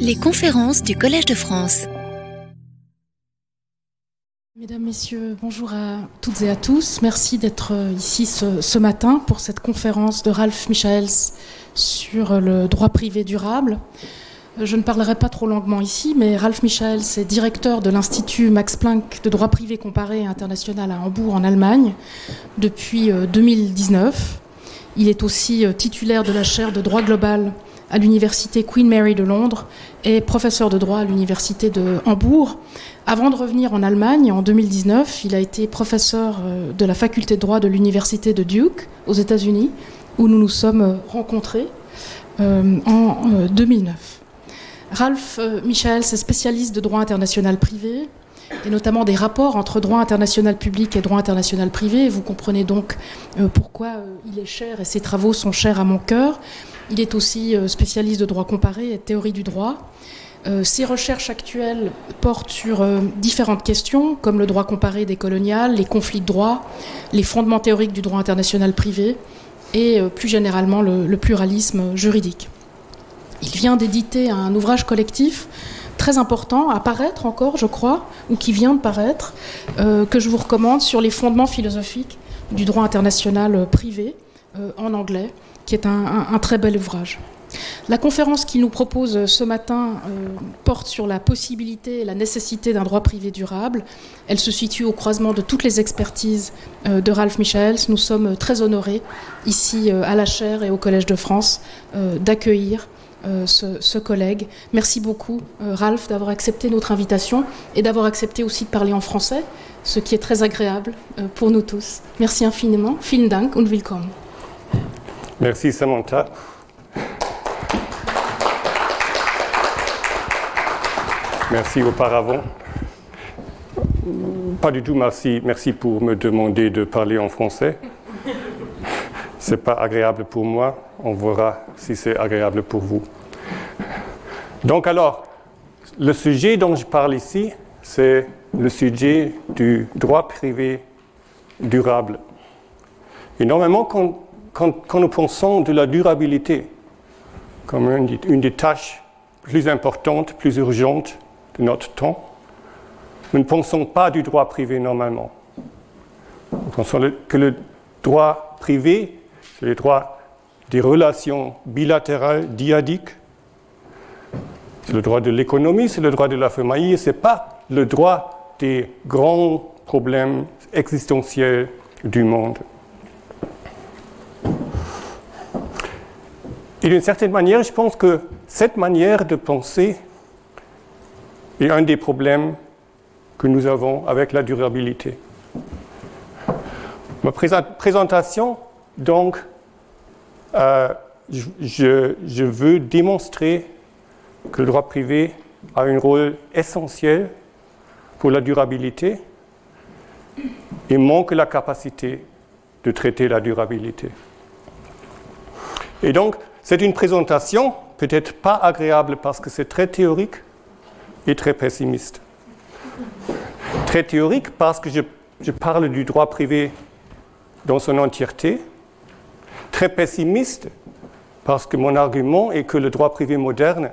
Les conférences du Collège de France. Mesdames, Messieurs, bonjour à toutes et à tous. Merci d'être ici ce, matin pour cette conférence de Ralph Michaels sur le droit privé durable. Je ne parlerai pas trop longuement ici, mais Ralph Michaels est directeur de l'Institut Max Planck de droit privé comparé international à Hambourg en Allemagne depuis 2019. Euh, Il est aussi euh, titulaire de la chaire de droit global à l'université Queen Mary de Londres et professeur de droit à l'université de Hambourg. Avant de revenir en Allemagne, en 2019, il a été professeur euh, de la faculté de droit de l'université de Duke aux États-Unis, où nous nous sommes rencontrés en 2009. Ralph euh, Michaels est spécialiste de droit international privé et notamment des rapports entre droit international public et droit international privé. Vous comprenez donc euh, pourquoi euh, il est cher et ses travaux sont chers à mon cœur. Il est aussi spécialiste de droit comparé et théorie du droit. Ses recherches actuelles portent sur différentes questions, comme le droit comparé des coloniales, les conflits de droit, les fondements théoriques du droit international privé et plus généralement le pluralisme juridique. Il vient d'éditer un ouvrage collectif très important à paraître encore, je crois, ou qui vient de paraître, euh, que je vous recommande sur les fondements philosophiques du droit international euh, privé euh, en anglais, qui est un, très bel ouvrage. La conférence qu'il nous propose ce matin porte sur la possibilité et la nécessité d'un droit privé durable. Elle se situe au croisement de toutes les expertises de Ralph Michaels. Nous sommes très honorés ici à la chaire et au Collège de France d'accueillir euh, ce, collègue. Merci beaucoup, euh, Ralph, d'avoir accepté notre invitation et d'avoir accepté aussi de parler en français, ce qui est très agréable euh, pour nous tous. Merci infiniment. Vielen Dank und willkommen. Merci, Samantha. Merci auparavant. Pas du tout merci, merci pour me demander de parler en français. C'est pas agréable pour moi. On verra si c'est agréable pour vous. Donc alors, le sujet dont je parle ici, c'est le sujet du droit privé durable. Et quand, nous pensons de la durabilité comme une, une, des tâches plus importantes, plus urgentes de notre temps, nous ne pensons pas du droit privé normalement. Nous pensons que le droit privé c'est le droit des relations bilatérales, diadiques. C'est le droit de l'économie, c'est le droit de la famille, ce n'est pas le droit des grands problèmes existentiels du monde. Et d'une certaine manière, je pense que cette manière de penser est un des problèmes que nous avons avec la durabilité. Ma présentation, donc, euh, je, veux démontrer que le droit privé a un rôle essentiel pour la durabilité et manque la capacité de traiter la durabilité. Et donc, c'est une présentation peut-être pas agréable parce que c'est très théorique et très pessimiste. Très théorique parce que je parle du droit privé dans son entièreté, très pessimiste parce que mon argument est que le droit privé moderne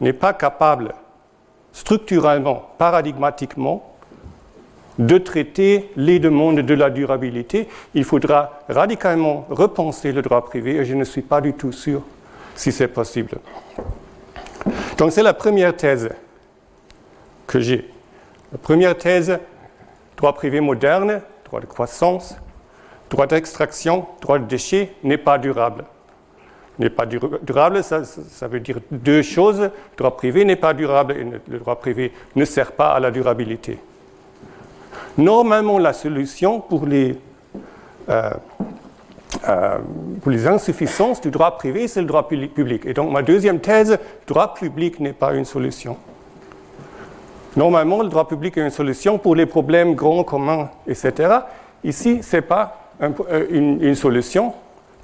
n'est pas capable structurellement, paradigmatiquement, de traiter les demandes de la durabilité. Il faudra radicalement repenser le droit privé et je ne suis pas du tout sûr si c'est possible. Donc c'est la première thèse que j'ai. La première thèse, droit privé moderne, droit de croissance, droit d'extraction, droit de déchet n'est pas durable. N'est pas durable, ça, veut dire deux choses. Le droit privé n'est pas durable et le droit privé ne sert pas à la durabilité. Normalement, la solution pour les, euh, euh, pour les insuffisances du droit privé, c'est le droit public. Et donc, ma deuxième thèse, le droit public n'est pas une solution. Normalement, le droit public est une solution pour les problèmes grands, communs, etc. Ici, ce n'est pas euh, une, solution.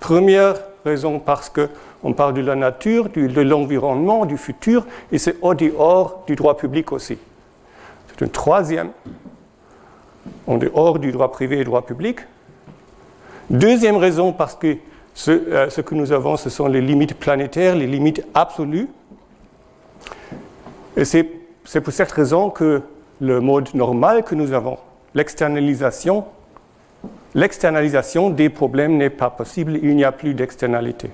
Première raison parce qu'on parle de la nature, de l'environnement, du futur, et c'est au dehors du droit public aussi. C'est une troisième, en dehors du droit privé et droit public. Deuxième raison parce que Ce, euh, ce, que nous avons, ce sont les limites planétaires, les limites absolues. Et c'est pour cette raison que le mode normal que nous avons, l'externalisation, l'externalisation des problèmes n'est pas possible, il n'y a plus d'externalité.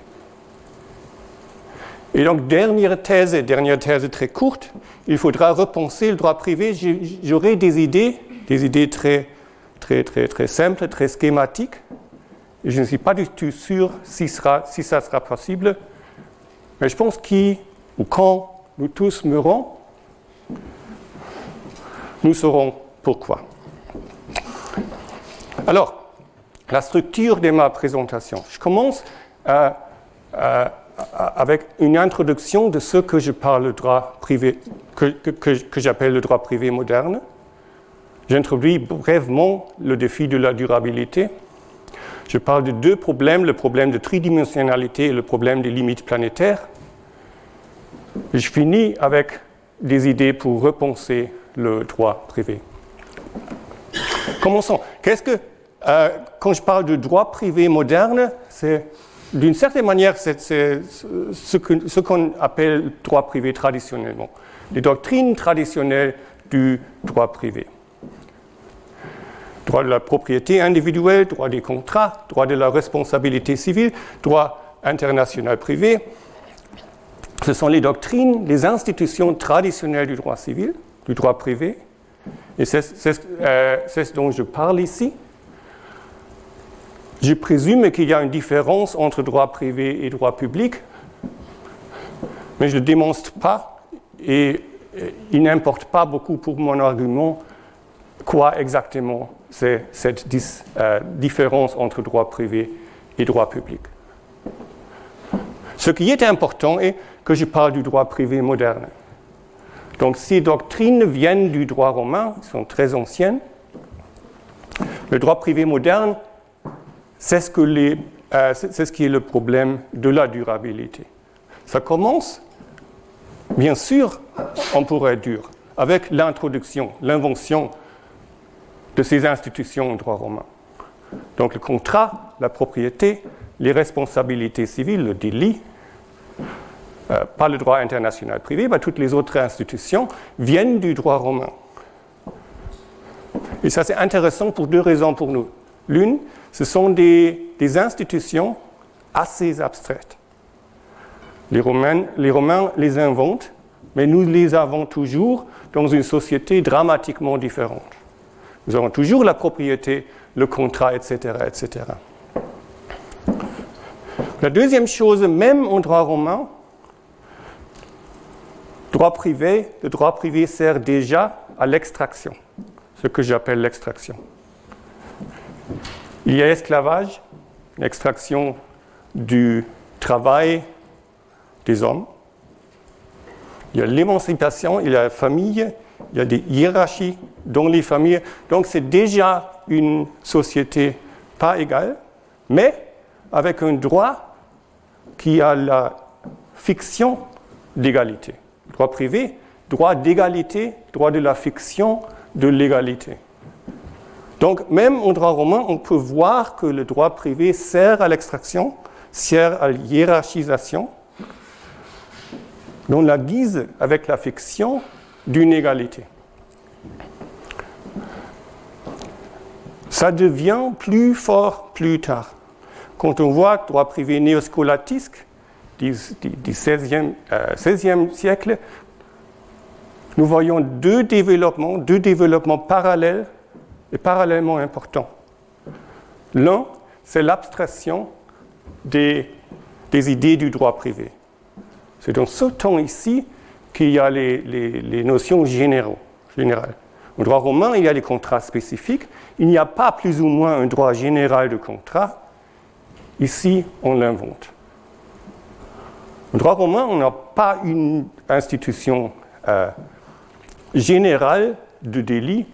Et donc, dernière thèse, dernière thèse très courte, il faudra repenser le droit privé. J'aurai des idées, des idées très, très, très, très simples, très schématiques. Je ne suis pas du tout sûr si, sera, si ça sera possible. Mais je pense qui ou quand nous tous mourrons, nous saurons pourquoi. Alors, la structure de ma présentation. Je commence avec une introduction de ce que je parle le droit privé, que, que j'appelle le droit privé moderne. J'introduis brièvement le défi de la durabilité. Je parle de deux problèmes, le problème de tridimensionnalité et le problème des limites planétaires. Je finis avec des idées pour repenser le droit privé. Commençons. Qu'est-ce que, euh, quand je parle de droit privé moderne, c'est d'une certaine manière ce, que, ce qu'on appelle droit privé traditionnellement, les doctrines traditionnelles du droit privé. Droit de la propriété individuelle, droit des contrats, droit de la responsabilité civile, droit international privé. Ce sont les doctrines, les institutions traditionnelles du droit civil du droit privé. Et euh, c'est ce dont je parle ici. Je présume qu'il y a une différence entre droit privé et droit public, mais je ne le démontre pas et il n'importe pas beaucoup pour mon argument quoi exactement c'est cette euh, différence entre droit privé et droit public? Ce qui est important est que je parle du droit privé moderne. Donc ces doctrines viennent du droit romain, sont très anciennes. Le droit privé moderne, c'est euh, ce, qui est le problème de la durabilité. Ça commence, bien sûr, on pourrait dire, avec l'introduction, l'invention de ces institutions au droit romain. Donc le contrat, la propriété, les responsabilités civiles, le délit, euh, pas le droit international privé, mais toutes les autres institutions viennent du droit romain. Et ça, c'est intéressant pour deux raisons pour nous. L'une, ce sont des, institutions assez abstraites. Les Romains les inventent, mais nous les avons toujours dans une société dramatiquement différente. Nous avons toujours la propriété, le contrat, etc. etc. La deuxième chose, même en droit romain, droit privé, le droit privé sert déjà à l'extraction, ce que j'appelle l'extraction. Il y a esclavage, l'extraction du travail des hommes. Il y a l'émancipation, il y a la famille, il y a des hiérarchies dans les familles. Donc c'est déjà une société pas égale, mais avec un droit qui a la fiction d'égalité. Droit privé, droit d'égalité, droit de la fiction de l'égalité. Donc, même en droit romain, on peut voir que le droit privé sert à l'extraction, sert à la hiérarchisation, dans la guise avec la fiction d'une égalité. Ça devient plus fort plus tard. Quand on voit le droit privé néoscolatisque, du, XVIe euh, siècle, nous voyons deux développements, deux développements parallèles et parallèlement importants. L'un, c'est l'abstraction des, idées du droit privé. C'est dans ce temps ici qu'il y a les, notions générales. Au droit romain, il y a les contrats spécifiques. Il n'y a pas plus ou moins un droit général de contrat. Ici, on l'invente. Au droit romain, on n'a pas une institution euh, générale de délit,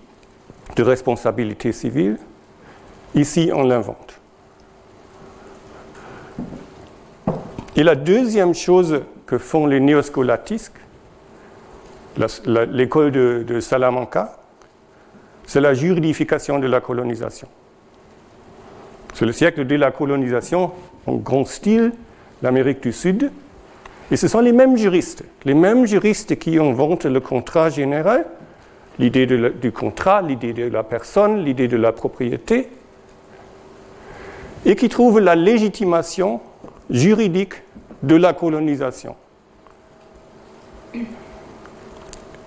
de responsabilité civile. Ici, on l'invente. Et la deuxième chose que font les néoscolatisques, l'école de, Salamanca, c'est la juridification de la colonisation. C'est le siècle de la colonisation, en grand style l'Amérique du Sud. Et ce sont les mêmes juristes, les mêmes juristes qui inventent le contrat général, l'idée du contrat, l'idée de la personne, l'idée de la propriété, et qui trouvent la légitimation juridique de la colonisation.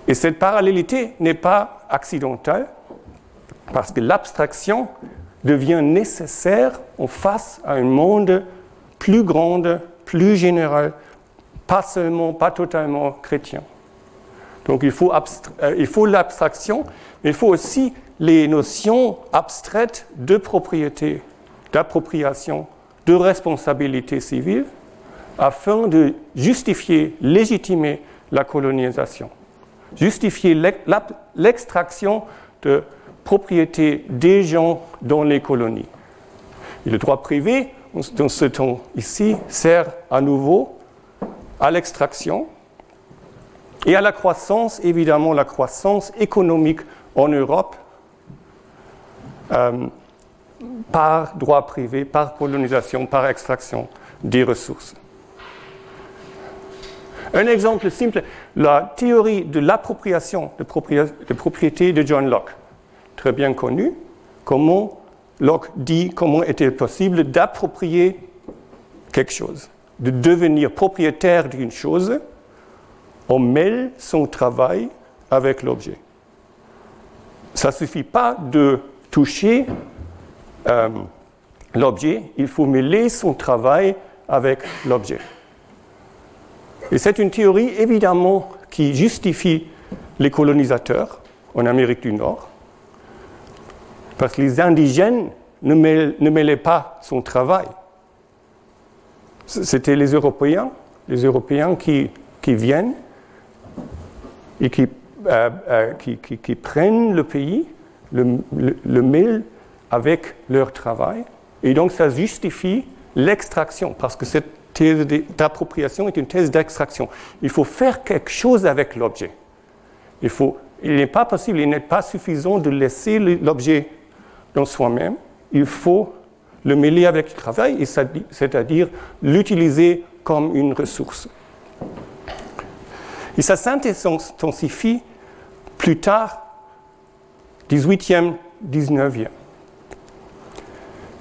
Et cette parallélité n'est pas accidentelle, parce que l'abstraction devient nécessaire en face à un monde plus grand, plus général, pas seulement, pas totalement chrétien. Donc il faut, euh, l'abstraction, mais il faut aussi les notions abstraites de propriété, d'appropriation, de responsabilité civile, afin de justifier, légitimer la colonisation, justifier l'extraction de propriété des gens dans les colonies. Le droit privé, dans ce temps ici, sert à nouveau à l'extraction et à la croissance, évidemment la croissance économique en Europe euh, par droit privé, par colonisation, par extraction des ressources. Un exemple simple, la théorie de l'appropriation de, propriété de John Locke très bien connu, comment Locke dit comment est-il possible d'approprier quelque chose, de devenir propriétaire d'une chose, on mêle son travail avec l'objet. Ça ne suffit pas de toucher euh, l'objet, il faut mêler son travail avec l'objet. Et c'est une théorie évidemment qui justifie les colonisateurs en Amérique du Nord, parce que les indigènes ne, mêlaient, pas son travail. C'était les Européens, les Européens qui, viennent et euh, euh, qui, prennent le pays, le, le, avec leur travail. Et donc ça justifie l'extraction, parce que cette thèse d'appropriation est une thèse d'extraction. Il faut faire quelque chose avec l'objet. Il, il n'est pas possible, il n'est pas suffisant de laisser l'objet dans soi-même, il faut le mêler avec le travail, c'est-à-dire l'utiliser comme une ressource. Et ça s'intensifie plus tard, 18e, 19e.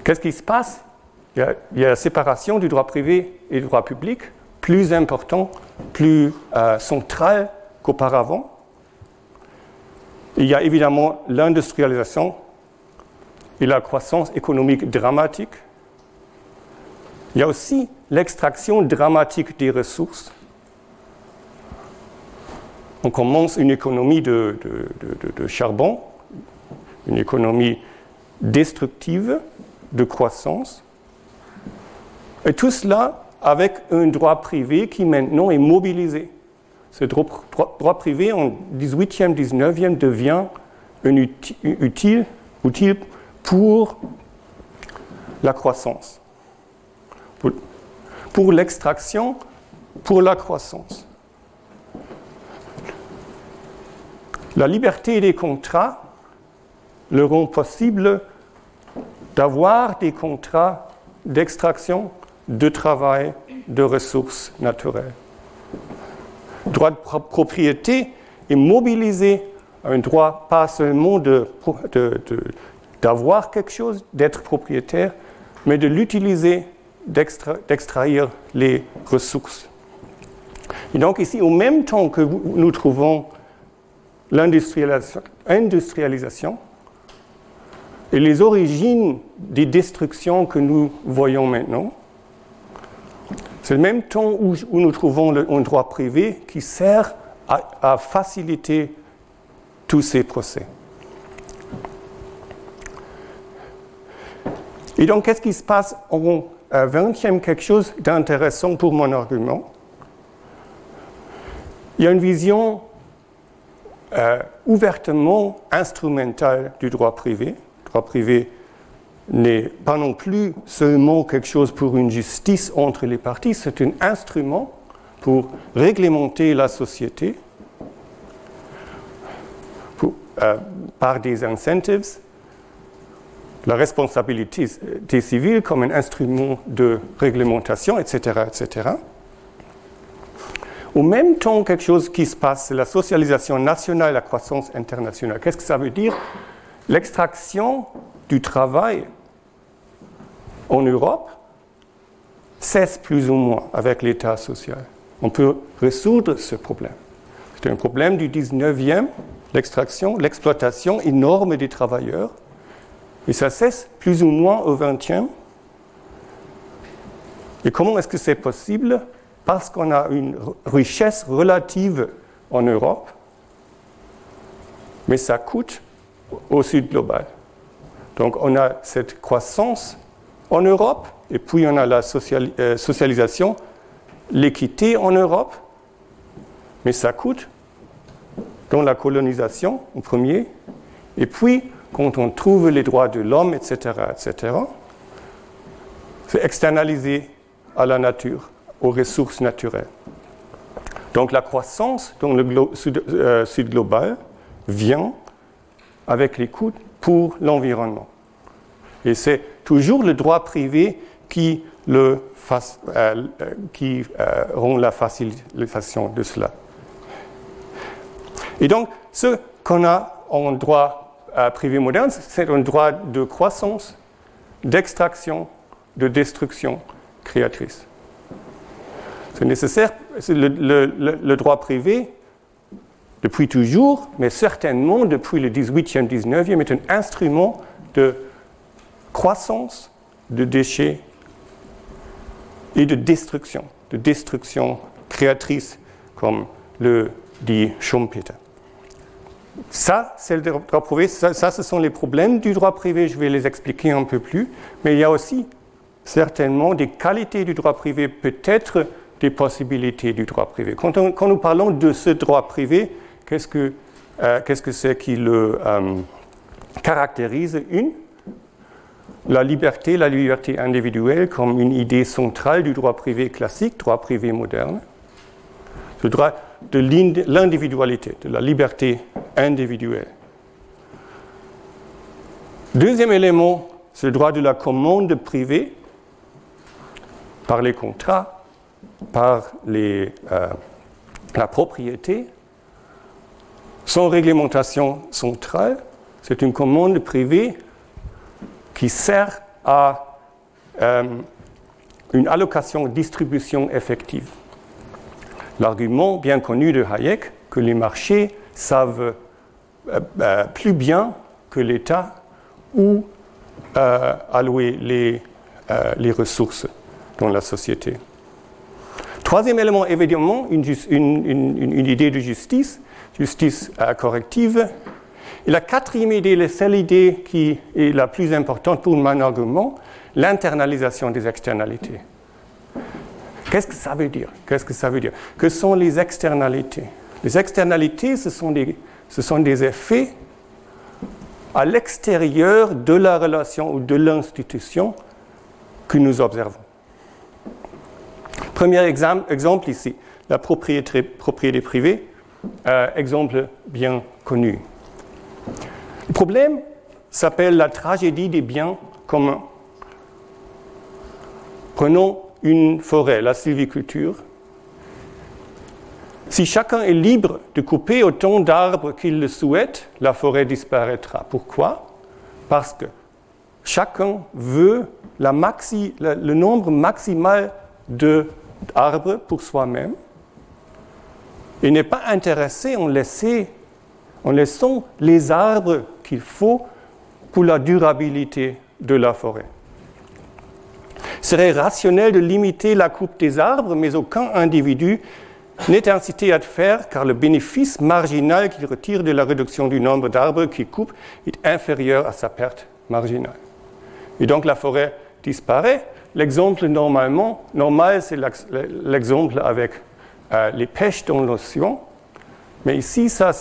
Qu'est-ce qui se passe? Il y, a, la séparation du droit privé et du droit public, plus important, plus euh, central qu'auparavant. Il y a évidemment l'industrialisation et la croissance économique dramatique. Il y a aussi l'extraction dramatique des ressources. On commence une économie de, charbon, une économie destructive de croissance. Et tout cela avec un droit privé qui maintenant est mobilisé. Ce droit, privé en 18e, 19e devient utile, utile pour la croissance, pour, l'extraction, pour la croissance. La liberté des contrats leur rend possible d'avoir des contrats d'extraction, de travail, de ressources naturelles. Le droit de propriété est mobilisé un droit pas seulement de, de, d'avoir quelque chose, d'être propriétaire, mais de l'utiliser, d'extraire les ressources. Et donc ici, au même temps que nous trouvons l'industrialisation et les origines des destructions que nous voyons maintenant, c'est le même temps où, nous trouvons le, un droit privé qui sert à faciliter tous ces procès. Et donc, qu'est-ce qui se passe en 20e Quelque chose d'intéressant pour mon argument? Il y a une vision euh, ouvertement instrumentale du droit privé. Droit privé n'est pas non plus seulement quelque chose pour une justice entre les parties, c'est un instrument pour réglementer la société euh, par des incentives la responsabilité civile comme un instrument de réglementation, etc., etc. Au même temps, quelque chose qui se passe, c'est la socialisation nationale la croissance internationale. Qu'est-ce que ça veut dire? L'extraction du travail en Europe cesse plus ou moins avec l'État social. On peut résoudre ce problème. C'est un problème du 19e, l'extraction, l'exploitation énorme des travailleurs. Et ça cesse plus ou moins au 20e. Et comment est-ce que c'est possible? Parce qu'on a une richesse relative en Europe, mais ça coûte au sud global. Donc on a cette croissance en Europe, et puis on a la euh, socialisation, l'équité en Europe, mais ça coûte dans la colonisation en premier, et puis quand on trouve les droits de l'homme, etc., etc., c'est externalisé à la nature, aux ressources naturelles. Donc la croissance dans le euh, sud, global vient avec les coûts pour l'environnement. Et c'est toujours le droit privé qui, le euh, qui euh, rend la facilitation de cela. Et donc, ce qu'on a en droit euh, privé moderne, c'est un droit de croissance, d'extraction, de destruction créatrice. C'est nécessaire, le, le, droit privé, depuis toujours, mais certainement depuis le 18e, 19e, est un instrument de croissance de déchets et de destruction, de destruction créatrice, comme le dit Schumpeter. Ça, c'est le droit privé. Ça, ce sont les problèmes du droit privé. Je vais les expliquer un peu plus. Mais il y a aussi certainement des qualités du droit privé, peut-être des possibilités du droit privé. Quand, nous parlons de ce droit privé, qu'est-ce que euh, que c'est qui le euh, caractérise Une, la liberté, la liberté individuelle comme une idée centrale du droit privé classique, droit privé moderne. Le droit de l'individualité, de la liberté individuelle. Deuxième élément, c'est le droit de la commande privée par les contrats, par euh, la propriété, sans réglementation centrale. C'est une commande privée qui sert à euh, une allocation-distribution effective. L'argument bien connu de Hayek que les marchés savent euh, euh, plus bien que l'État où allouer les, les, ressources dans la société. Troisième élément, évidemment, une, une, une idée de justice, justice corrective, et la quatrième idée, la seule idée qui est la plus importante pour mon argument, l'internalisation des externalités. Qu'est-ce que ça veut dire? Qu'est-ce que ça veut dire? Que sont les externalités? Les externalités, ce sont des, ce sont des effets à l'extérieur de la relation ou de l'institution que nous observons. Premier exemple, ici, la propriété, propriété privée, euh, exemple bien connu. Le problème s'appelle la tragédie des biens communs. Prenons une forêt, la sylviculture. Si chacun est libre de couper autant d'arbres qu'il le souhaite, la forêt disparaîtra. Pourquoi? Parce que chacun veut le nombre maximal d'arbres pour soi-même et n'est pas intéressé en laisser en laissant les arbres qu'il faut pour la durabilité de la forêt. Il serait rationnel de limiter la coupe des arbres, mais aucun individu n'est incité à le faire car le bénéfice marginal qu'il retire de la réduction du nombre d'arbres qu'il coupe est inférieur à sa perte marginale. Et donc la forêt disparaît. L'exemple normalement, normal, c'est l'exemple avec euh, les pêches dans l'océan. Mais ici, ça,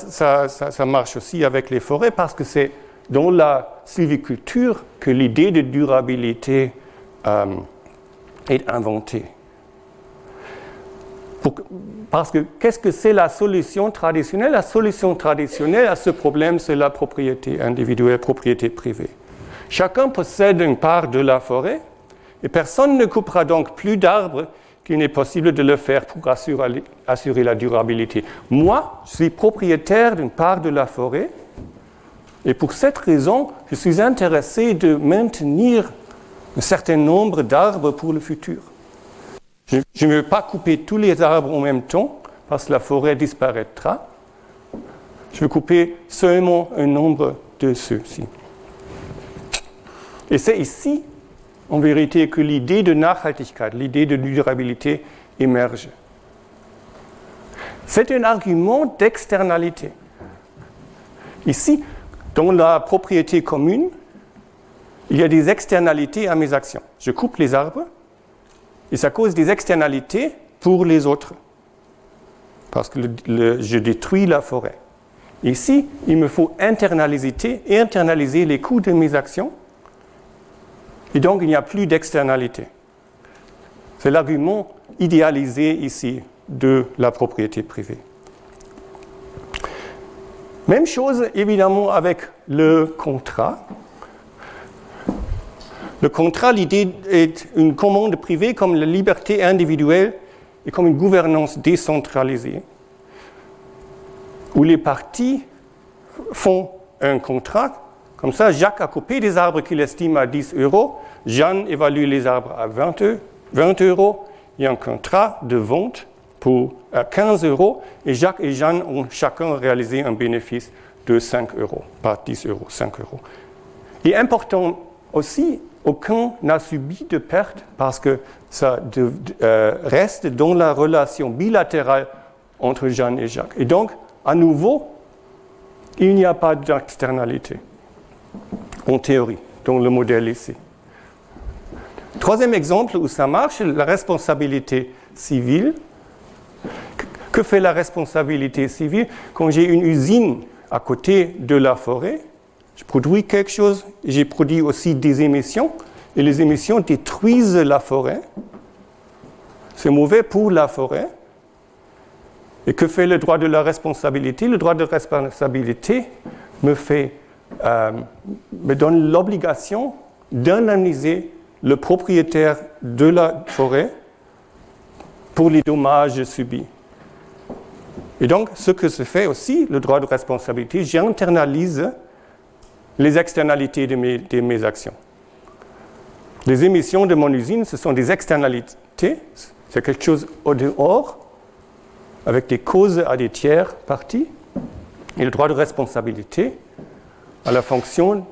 marche aussi avec les forêts parce que c'est dans la sylviculture que l'idée de durabilité euh, est inventée. parce que qu'est-ce que c'est la solution traditionnelle? La solution traditionnelle à ce problème, c'est la propriété individuelle, propriété privée. Chacun possède une part de la forêt et personne ne coupera donc plus d'arbres qu'il n'est possible de le faire pour assurer, assurer la durabilité. Moi, je suis propriétaire d'une part de la forêt et pour cette raison, je suis intéressé de maintenir un certain nombre d'arbres pour le futur. Je ne veux pas couper tous les arbres en même temps parce que la forêt disparaîtra. Je veux couper seulement un nombre de ceux-ci. Et c'est ici, en vérité, que l'idée de Nachhaltigkeit, l'idée de durabilité émerge. C'est un argument d'externalité. Ici, dans la propriété commune, il y a des externalités à mes actions. Je coupe les arbres et ça cause des externalités pour les autres, parce que je détruis la forêt. Ici, il me faut internaliser, internaliser les coûts de mes actions et donc, il n'y a plus d'externalité. C'est l'argument idéalisé ici de la propriété privée. Même chose, évidemment, avec le contrat. Le contrat, l'idée est une commande privée comme la liberté individuelle et comme une gouvernance décentralisée, où les parties font un contrat comme ça, Jacques a coupé des arbres qu'il estime à 10 euros. Jeanne évalue les arbres à 20, euros. Il y a un contrat de vente pour 15 euros. Et Jacques et Jeanne ont chacun réalisé un bénéfice de 5 euros, pas 10 euros, 5 euros. Et important aussi, aucun n'a subi de perte parce que ça euh, reste dans la relation bilatérale entre Jeanne et Jacques. Et donc, à nouveau, il n'y a pas d'externalité en théorie, dans le modèle ici. Troisième exemple où ça marche, la responsabilité civile. Que fait la responsabilité civile quand j'ai une usine à côté de la forêt Je produis quelque chose, j'ai produit aussi des émissions, et les émissions détruisent la forêt. C'est mauvais pour la forêt. Et que fait le droit de la responsabilité? Le droit de responsabilité me fait me donne l'obligation d'indemniser le propriétaire de la forêt pour les dommages subis. Et donc, ce que se fait aussi, le droit de responsabilité, j'internalise les externalités de mes, de mes, actions. Les émissions de mon usine, ce sont des externalités, c'est quelque chose au dehors, avec des causes à des tiers parties. Et le droit de responsabilité, à la fonction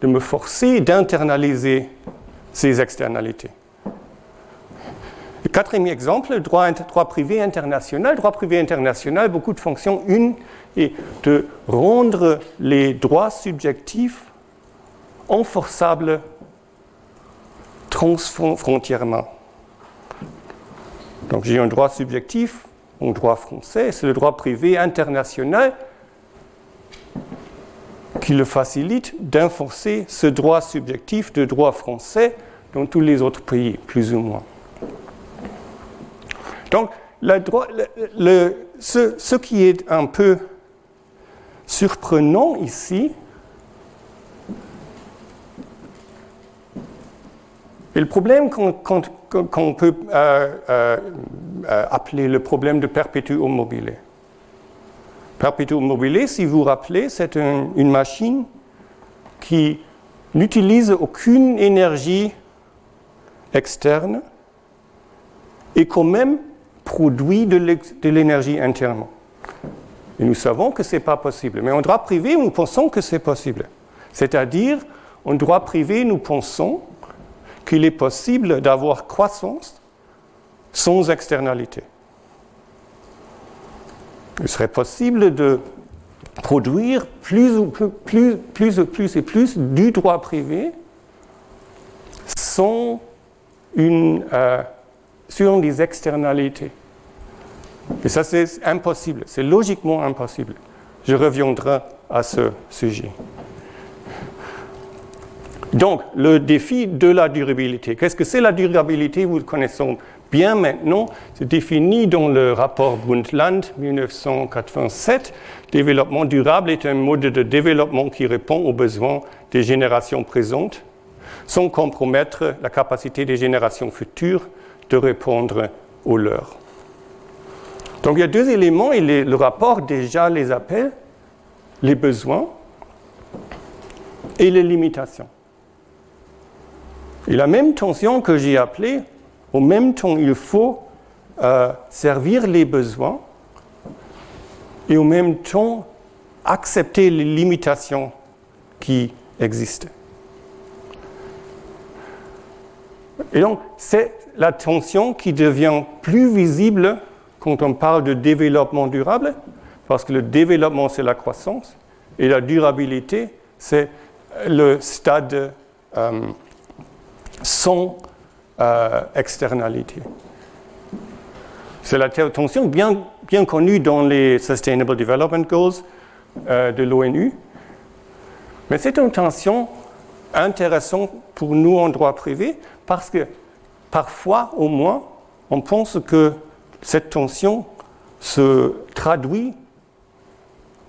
de me forcer d'internaliser ces externalités. Le quatrième exemple, le droit, droit, privé international. Droit privé international, beaucoup de fonctions. Une est de rendre les droits subjectifs enforçables transfrontièrement. Donc j'ai un droit subjectif, un droit français, c'est le droit privé international qui le facilite d'enforcer ce droit subjectif de droit français dans tous les autres pays, plus ou moins. Donc, ce, qui est un peu surprenant ici, et le problème qu'on peut euh, euh, euh, appeler le problème de perpétuum mobile. Perpetuum mobile, si vous vous rappelez, c'est une machine qui n'utilise aucune énergie externe et quand même produit de l'énergie intérieurement. Et nous savons que ce n'est pas possible. Mais en droit privé, nous pensons que c'est possible. C'est-à-dire, en droit privé, nous pensons qu'il est possible d'avoir croissance sans externalité. Il serait possible de produire plus, plus, et plus du droit privé sans euh, sur des externalités. Et ça, c'est impossible, c'est logiquement impossible. Je reviendrai à ce sujet. Donc, le défi de la durabilité. Qu'est-ce que c'est la durabilité? Vous connaissez bien maintenant, c'est défini dans le rapport Brundtland 1987. Développement durable est un mode de développement qui répond aux besoins des générations présentes sans compromettre la capacité des générations futures de répondre aux leurs. Donc il y a deux éléments et le rapport déjà les appelle les besoins et les limitations. Et la même tension que j'ai appelée, au même temps, il faut euh, servir les besoins et au même temps accepter les limitations qui existent. Et donc, c'est la tension qui devient plus visible quand on parle de développement durable, parce que le développement, c'est la croissance, et la durabilité, c'est le stade euh, sans euh. C'est la tension bien, bien connue dans les Sustainable Development Goals euh, de l'ONU, mais c'est une tension intéressante pour nous en droit privé parce que parfois, au moins, on pense que cette tension se traduit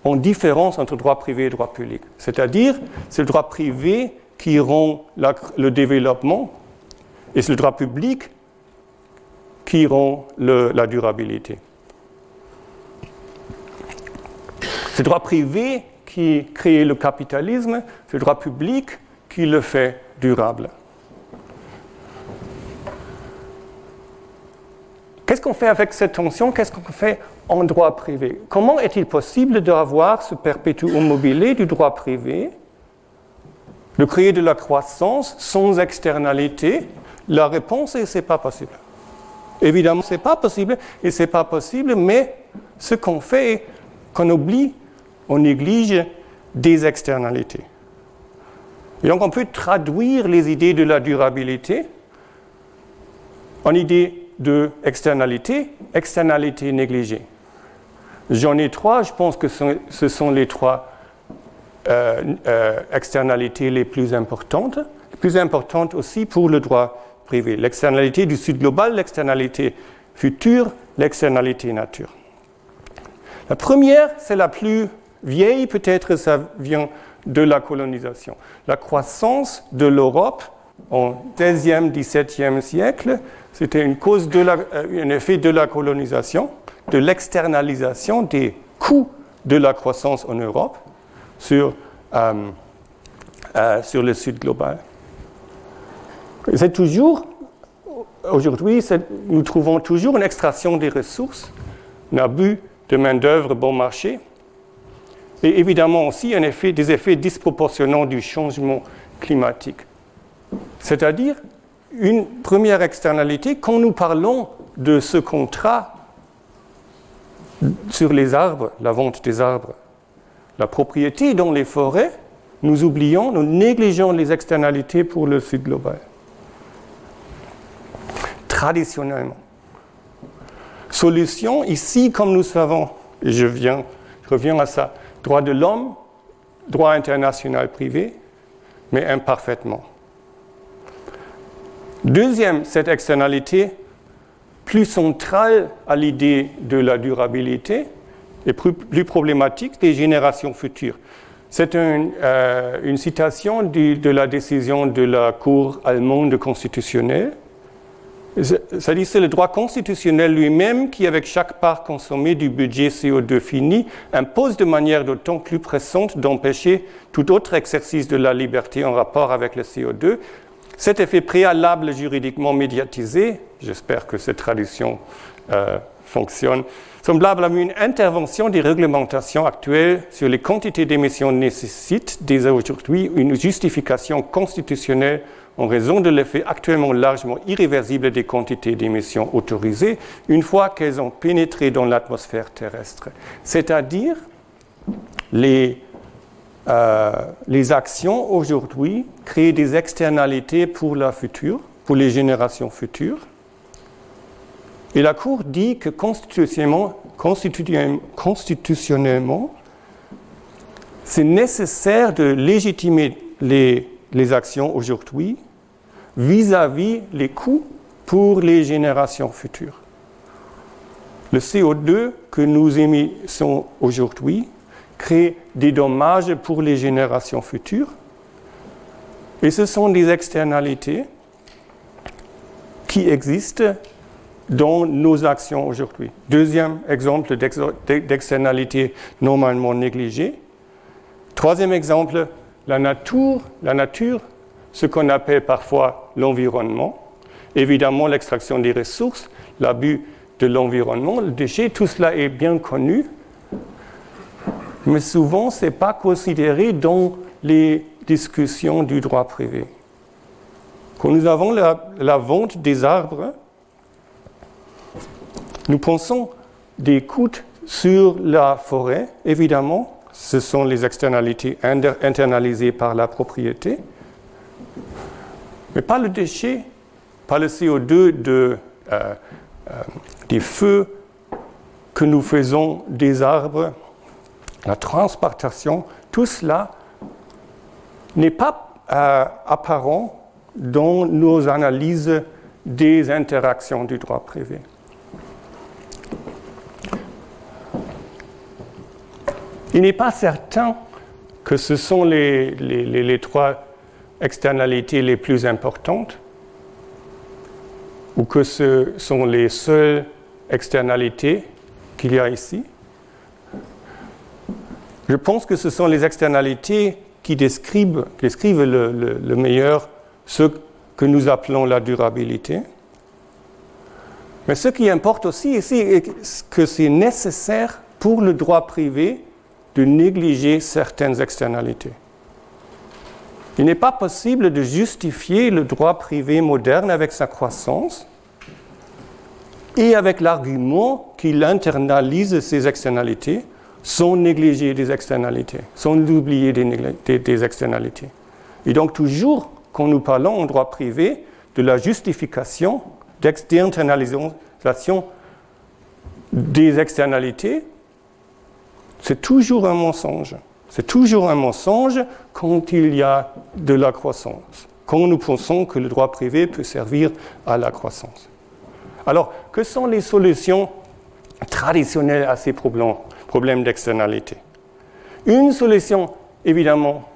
en différence entre droit privé et droit public. C'est-à-dire, c'est le droit privé qui rend le développement et c'est le droit public qui rend la durabilité. C'est le droit privé qui crée le capitalisme, c'est le droit public qui le fait durable. Qu'est-ce qu'on fait avec cette tension? Qu'est-ce qu'on fait en droit privé? Comment est-il possible d'avoir ce perpétuum mobile du droit privé, de créer de la croissance sans externalité La réponse est c'est pas possible. Évidemment, c'est pas possible et c'est pas possible, mais ce qu'on fait, qu'on oublie, on néglige des externalités. Et donc on peut traduire les idées de la durabilité en idées de externalité, externalité négligée. J'en ai trois, je pense que ce sont les trois euh, euh, externalités les plus importantes, les plus importantes aussi pour le droit privé. L'externalité du Sud global, l'externalité future, l'externalité nature. La première, c'est la plus vieille, peut-être ça vient de la colonisation. La croissance de l'Europe au 10e, 17e siècle, c'était une cause de la, euh, un effet de la colonisation de l'externalisation des coûts de la croissance en Europe sur, euh, euh, sur le sud global. C'est toujours, aujourd'hui, nous trouvons toujours une extraction des ressources, un abus de main-d'œuvre bon marché, et évidemment aussi des effets disproportionnants du changement climatique. C'est-à-dire, une première externalité, quand nous parlons de ce contrat sur les arbres, la vente des arbres, la propriété dans les forêts, nous oublions, nous négligeons les externalités pour le sud global. Traditionnellement. Solution, ici, comme nous savons, je, viens, reviens à ça, droit de l'homme, droit international privé, mais imparfaitement. Deuxième, cette externalité, plus centrale à l'idée de la durabilité et plus, problématique des générations futures. C'est euh, une citation de, la décision de la Cour allemande constitutionnelle. Ça dit c'est le droit constitutionnel lui-même qui, avec chaque part consommée du budget CO2 fini, impose de manière d'autant plus pressante d'empêcher tout autre exercice de la liberté en rapport avec le CO2 cet effet préalable juridiquement médiatisé, j'espère que cette traduction euh, fonctionne, semblable à une intervention des réglementations actuelles sur les quantités d'émissions nécessite dès aujourd'hui une justification constitutionnelle en raison de l'effet actuellement largement irréversible des quantités d'émissions autorisées une fois qu'elles ont pénétré dans l'atmosphère terrestre. C'est-à-dire les euh, les actions aujourd'hui créent des externalités pour la future, pour les générations futures. Et la Cour dit que constitutionnellement, constitutionnellement c'est nécessaire de légitimer les, les actions aujourd'hui vis-à-vis les coûts pour les générations futures. Le CO2 que nous émettons aujourd'hui crée des dommages pour les générations futures. Et ce sont des externalités qui existent dans nos actions aujourd'hui. Deuxième exemple d'externalité normalement négligée. Troisième exemple, la nature, la nature ce qu'on appelle parfois l'environnement. Évidemment, l'extraction des ressources, l'abus de l'environnement, le déchet, tout cela est bien connu, mais souvent ce n'est pas considéré dans les discussions du droit privé. Quand nous avons la, la vente des arbres, nous pensons des coûts sur la forêt, évidemment, ce sont les externalités internalisées par la propriété, mais pas le déchet, pas le CO2 de, euh, euh, des feux que nous faisons des arbres, la transportation, tout cela n'est pas euh, apparent dans nos analyses des interactions du droit privé. Il n'est pas certain que ce sont les, les, trois externalités les plus importantes ou que ce sont les seules externalités qu'il y a ici. Je pense que ce sont les externalités qui décrivent, décrivent le, le, meilleur ce que nous appelons la durabilité. Mais ce qui importe aussi ici est que c'est nécessaire pour le droit privé de négliger certaines externalités. Il n'est pas possible de justifier le droit privé moderne avec sa croissance et avec l'argument qu'il internalise ces externalités sans négliger des externalités, sans oublier des, des, externalités. Et donc toujours, quand nous parlons en droit privé de la justification d'internalisation des externalités, c'est toujours un mensonge. C'est toujours un mensonge quand il y a de la croissance, quand nous pensons que le droit privé peut servir à la croissance. Alors, que sont les solutions traditionnelles à ces problèmes, d'externalité? Une solution, évidemment,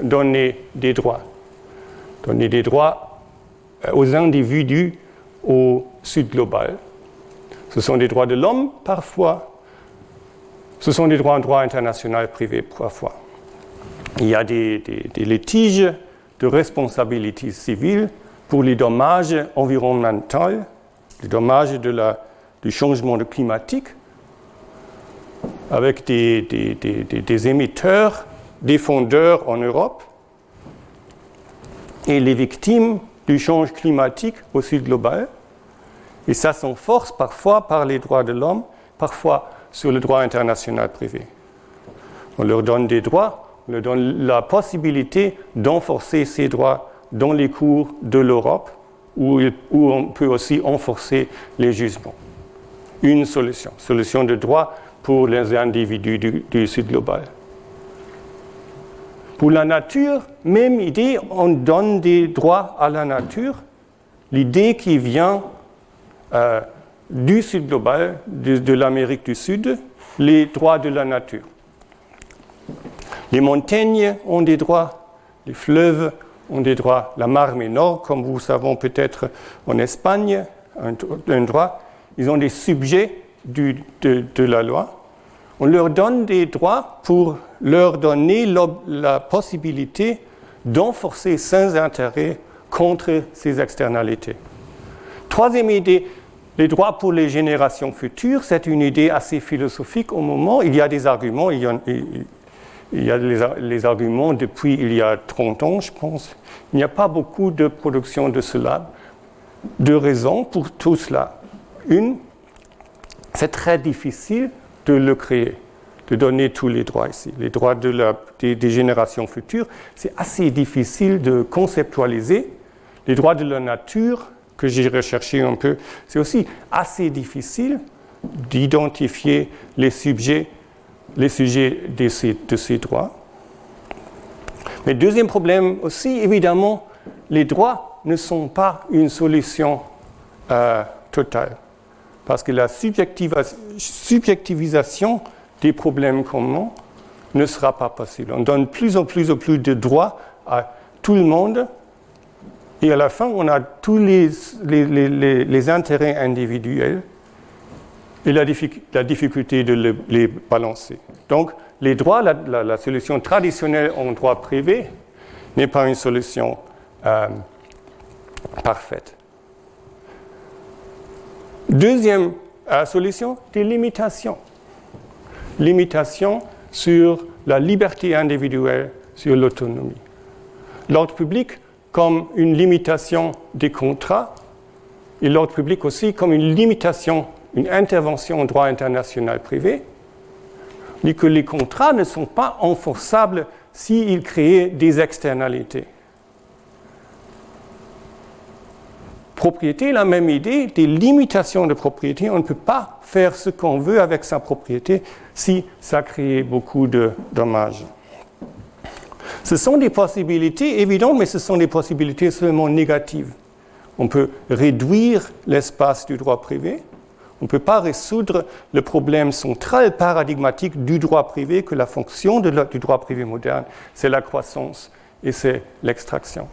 donner des droits. Donner des droits euh, aux individus au sud global. Ce sont des droits de l'homme parfois, ce sont des droits en droit international privé parfois. Il y a des, litiges de responsabilité civile pour les dommages environnementaux, les dommages de la, du changement climatique, avec des, des, émetteurs, des fondeurs en Europe, et les victimes du changement climatique au sud global. Et ça s'enforce parfois par les droits de l'homme, parfois sur le droit international privé. On leur donne des droits, on leur donne la possibilité d'enforcer ces droits dans les cours de l'Europe, où, on peut aussi enforcer les jugements. Une solution, solution de droit pour les individus du, Sud global. Pour la nature, même idée, on donne des droits à la nature. L'idée qui vient euh, du Sud global, de, l'Amérique du Sud, les droits de la nature. Les montagnes ont des droits, les fleuves ont des droits, la mer Nord, comme vous savez peut-être en Espagne, un, un, droit, ils ont des sujets de, de, la loi. On leur donne des droits pour leur donner la possibilité d'enforcer sans intérêt contre ces externalités. Troisième idée, les droits pour les générations futures, c'est une idée assez philosophique au moment. Il y a des arguments, il y a, les, arguments depuis il y a 30 ans, je pense. Il n'y a pas beaucoup de production de cela. Deux raisons pour tout cela. Une, c'est très difficile de le créer, de donner tous les droits ici. Les droits des générations futures, c'est assez difficile de conceptualiser. Les droits de la nature, que j'ai recherché un peu, c'est aussi assez difficile d'identifier les sujets, les sujets de ces, droits. Mais deuxième problème aussi, évidemment, les droits ne sont pas une solution euh, totale. Parce que la subjectivisation des problèmes communs ne sera pas possible. On donne plus en plus en plus de droits à tout le monde et à la fin, on a tous les, intérêts individuels et la, difficulté de les balancer. Donc, les droits, la, solution traditionnelle en droit privé n'est pas une solution euh, parfaite. Deuxième euh, solution, des limitations. Limitations sur la liberté individuelle, sur l'autonomie. L'ordre public comme une limitation des contrats et l'ordre public aussi comme une limitation, une intervention au droit international privé, dit que les contrats ne sont pas enforçables s'ils créent des externalités. Propriété, la même idée, des limitations de propriété. On ne peut pas faire ce qu'on veut avec sa propriété si ça crée beaucoup de dommages. Ce sont des possibilités évidentes, mais ce sont des possibilités seulement négatives. On peut réduire l'espace du droit privé. On ne peut pas résoudre le problème central paradigmatique du droit privé que la fonction du droit privé moderne, c'est la croissance et c'est l'extraction.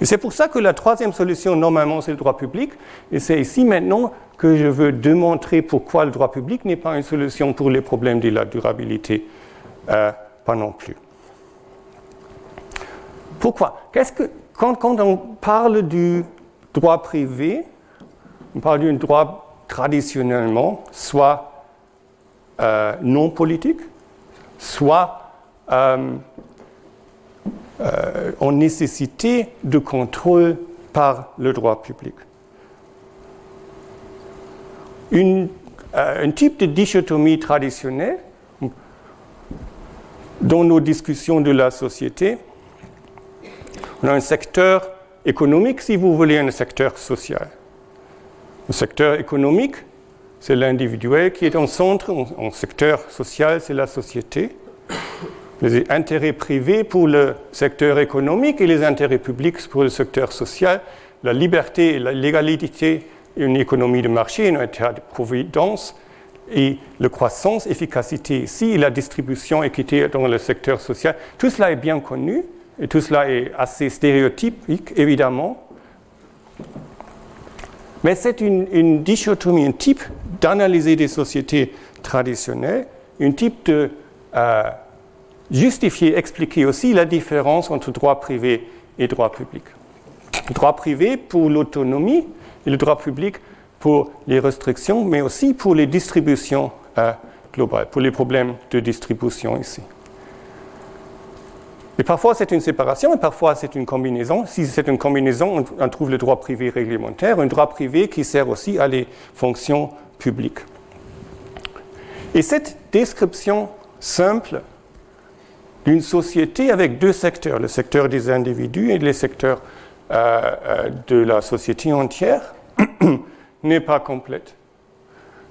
Et c'est pour ça que la troisième solution, normalement, c'est le droit public. Et c'est ici maintenant que je veux démontrer pourquoi le droit public n'est pas une solution pour les problèmes de la durabilité, euh, pas non plus. Pourquoi? Qu'est-ce que, quand, on parle du droit privé, on parle d'un droit traditionnellement soit euh, non politique, soit euh, euh, en nécessité de contrôle par le droit public. un type de dichotomie traditionnelle dans nos discussions de la société, on a un secteur économique, si vous voulez, un secteur social. Le secteur économique, c'est l'individuel qui est en centre. En secteur social, c'est la société. Les intérêts privés pour le secteur économique et les intérêts publics pour le secteur social. La liberté et la légalité, une économie de marché, un état de providence et la croissance, efficacité ici, la distribution, équité dans le secteur social. Tout cela est bien connu. Et tout cela est assez stéréotypique, évidemment. Mais c'est une, dichotomie, un type d'analyser des sociétés traditionnelles, un type de euh, justifier, expliquer aussi la différence entre droit privé et droit public. Le droit privé pour l'autonomie et le droit public pour les restrictions, mais aussi pour les distributions euh, globales, pour les problèmes de distribution ici. Et parfois c'est une séparation et parfois c'est une combinaison. Si c'est une combinaison, on, trouve le droit privé réglementaire, un droit privé qui sert aussi à les fonctions publiques. Et cette description simple d'une société avec deux secteurs, le secteur des individus et le secteur euh, euh, de la société entière, n'est pas complète.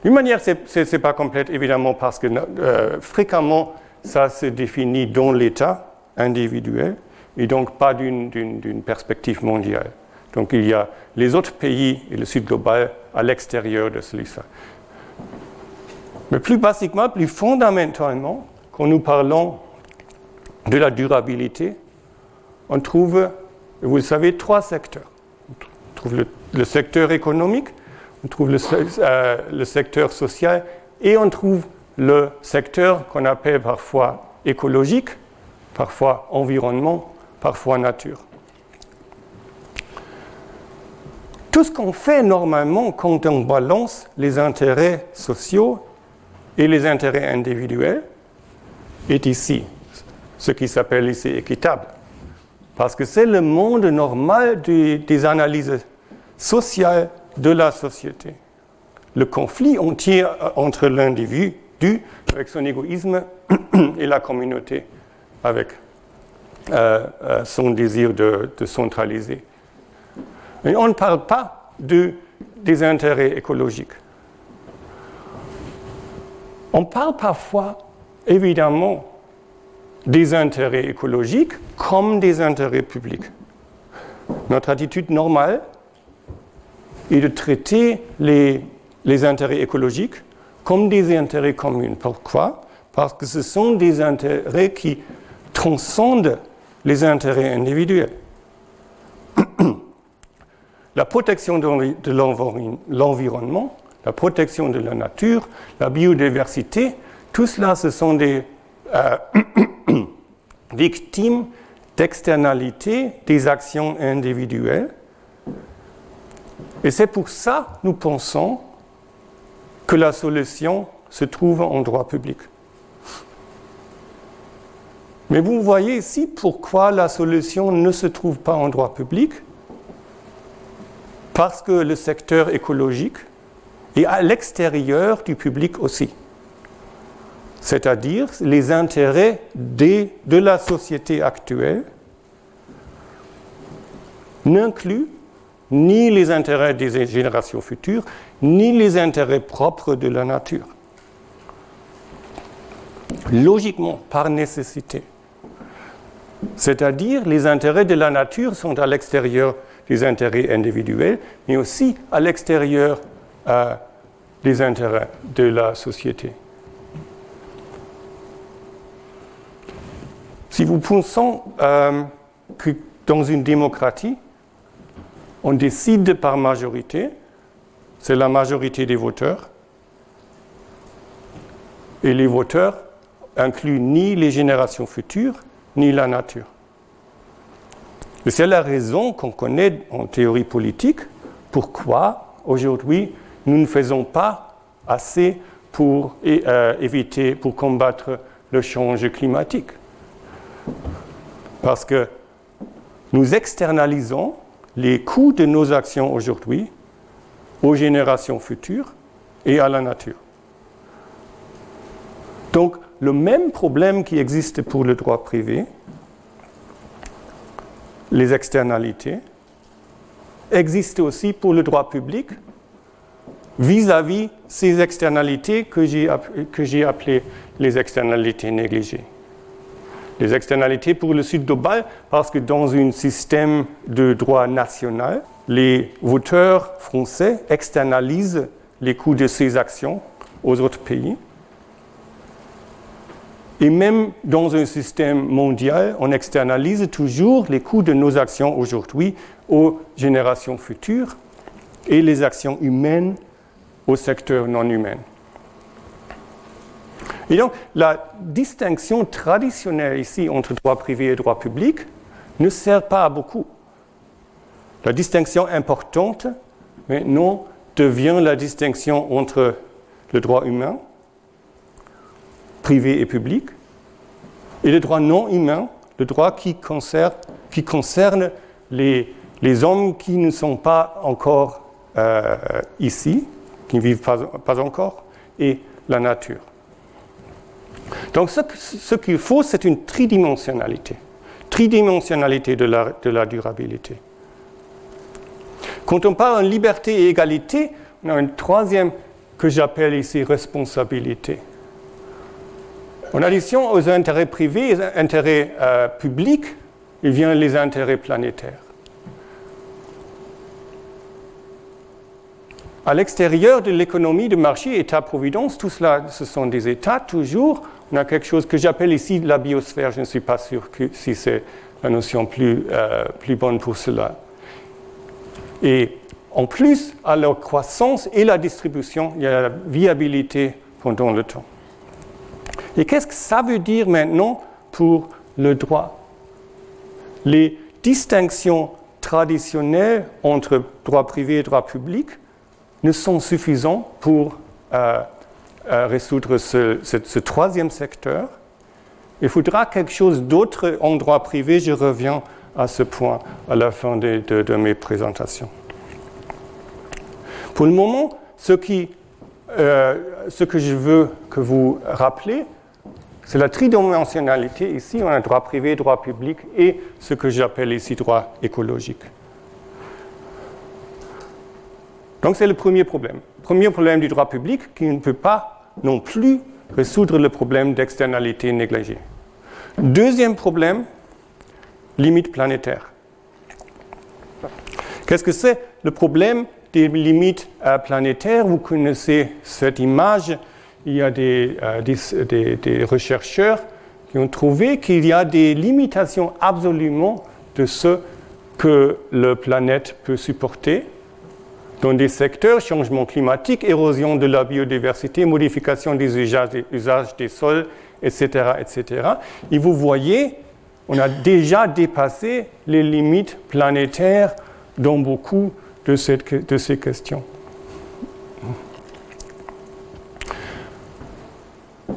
D'une manière, ce n'est pas complète évidemment parce que euh, fréquemment ça se définit dans l'État individuelle et donc pas d'une perspective mondiale. Donc il y a les autres pays et le Sud global à l'extérieur de celui-ci. Mais plus basiquement, plus fondamentalement, quand nous parlons de la durabilité, on trouve, vous le savez, trois secteurs. On trouve le, secteur économique, on trouve euh, le, secteur social et on trouve le secteur qu'on appelle parfois écologique, parfois environnement, parfois nature. Tout ce qu'on fait normalement quand on balance les intérêts sociaux et les intérêts individuels est ici, ce qui s'appelle ici équitable. Parce que c'est le monde normal des, analyses sociales de la société. Le conflit entier entre l'individu avec son égoïsme et la communauté avec euh, euh, son désir de, centraliser. Et on ne parle pas de, des intérêts écologiques. On parle parfois, évidemment, des intérêts écologiques comme des intérêts publics. Notre attitude normale est de traiter les intérêts écologiques comme des intérêts communs. Pourquoi? Parce que ce sont des intérêts qui transcendent les intérêts individuels. la protection de l'environnement, la protection de la nature, la biodiversité, tout cela, ce sont des euh, victimes d'externalités des actions individuelles. Et c'est pour ça, nous pensons, que la solution se trouve en droit public. Mais vous voyez ici pourquoi la solution ne se trouve pas en droit public. Parce que le secteur écologique est à l'extérieur du public aussi. C'est-à-dire les intérêts de la société actuelle n'incluent ni les intérêts des générations futures, ni les intérêts propres de la nature. Logiquement, par nécessité. C'est-à-dire, les intérêts de la nature sont à l'extérieur des intérêts individuels, mais aussi à l'extérieur euh, des intérêts de la société. Si vous pensez euh, que dans une démocratie, on décide par majorité, c'est la majorité des voteurs, et les voteurs incluent ni les générations futures, ni la nature. C'est la raison qu'on connaît en théorie politique pourquoi aujourd'hui nous ne faisons pas assez pour euh, éviter, pour combattre le changement climatique. Parce que nous externalisons les coûts de nos actions aujourd'hui aux générations futures et à la nature. Donc, le même problème qui existe pour le droit privé, les externalités, existe aussi pour le droit public vis-à-vis ces externalités que j'ai appelées les externalités négligées. Les externalités pour le Sud global, parce que dans un système de droit national, les voteurs français externalisent les coûts de ces actions aux autres pays. Et même dans un système mondial, on externalise toujours les coûts de nos actions aujourd'hui aux générations futures et les actions humaines au secteur non humain. Et donc, la distinction traditionnelle ici entre droit privé et droit public ne sert pas à beaucoup. La distinction importante maintenant devient la distinction entre le droit humain, privé et public, et le droit non humain, le droit qui concerne, qui concerne les, les, hommes qui ne sont pas encore euh, ici, qui ne vivent pas, pas, encore, et la nature. Donc ce, ce qu'il faut, c'est une tridimensionnalité, tridimensionnalité de la, de la durabilité. Quand on parle de liberté et égalité, on a une troisième que j'appelle ici responsabilité. En addition aux intérêts privés et intérêts euh, publics, il vient les intérêts planétaires. À l'extérieur de l'économie de marché, État-providence, tout cela, ce sont des États toujours. On a quelque chose que j'appelle ici la biosphère. Je ne suis pas sûr que si c'est la notion plus, euh, plus bonne pour cela. Et en plus, à la croissance et la distribution, il y a la viabilité pendant le temps. Et qu'est-ce que ça veut dire maintenant pour le droit? Les distinctions traditionnelles entre droit privé et droit public ne sont suffisantes pour euh, euh, résoudre ce, troisième secteur. Il faudra quelque chose d'autre en droit privé. Je reviens à ce point à la fin de, mes présentations. Pour le moment, ce, euh, ce que je veux que vous rappelez, c'est la tridimensionnalité. Ici, on a droit privé, droit public et ce que j'appelle ici droit écologique. Donc c'est le premier problème. Premier problème du droit public qui ne peut pas non plus résoudre le problème d'externalité négligée. Deuxième problème, limite planétaire. Qu'est-ce que c'est le problème des limites euh, planétaires. Vous connaissez cette image. Il y a des, des, chercheurs qui ont trouvé qu'il y a des limitations absolument de ce que la planète peut supporter dans des secteurs, changement climatique, érosion de la biodiversité, modification des usages, des, des sols, etc., etc. Et vous voyez, on a déjà dépassé les limites planétaires dans beaucoup de ces questions.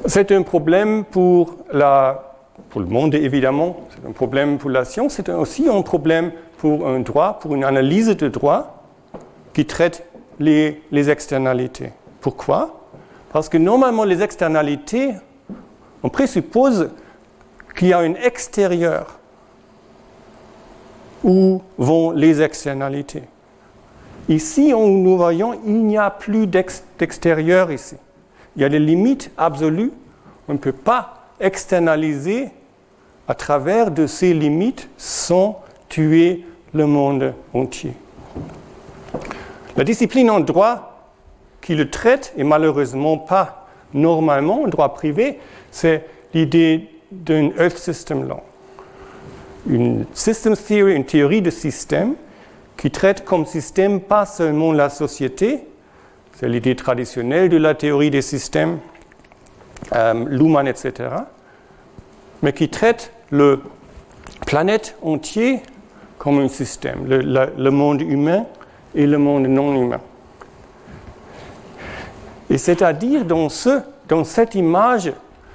C'est un problème pour, le monde, évidemment, c'est un problème pour la science, c'est aussi un problème pour un droit, pour une analyse de droit qui traite les, externalités. Pourquoi? Parce que normalement, les externalités, on présuppose qu'il y a un extérieur où vont les externalités. Ici, nous voyons, il n'y a plus d'extérieur ici. Il y a des limites absolues. On ne peut pas externaliser à travers de ces limites sans tuer le monde entier. La discipline en droit qui le traite, et malheureusement pas normalement en droit privé, c'est l'idée d'un Earth System Law. Une system theory, une théorie de système qui traite comme système pas seulement la société, c'est l'idée traditionnelle de la théorie des systèmes, euh, etc., mais qui traite le planète entier comme un système, le monde humain et le monde non humain. Et c'est-à-dire dans, ce, dans cette image,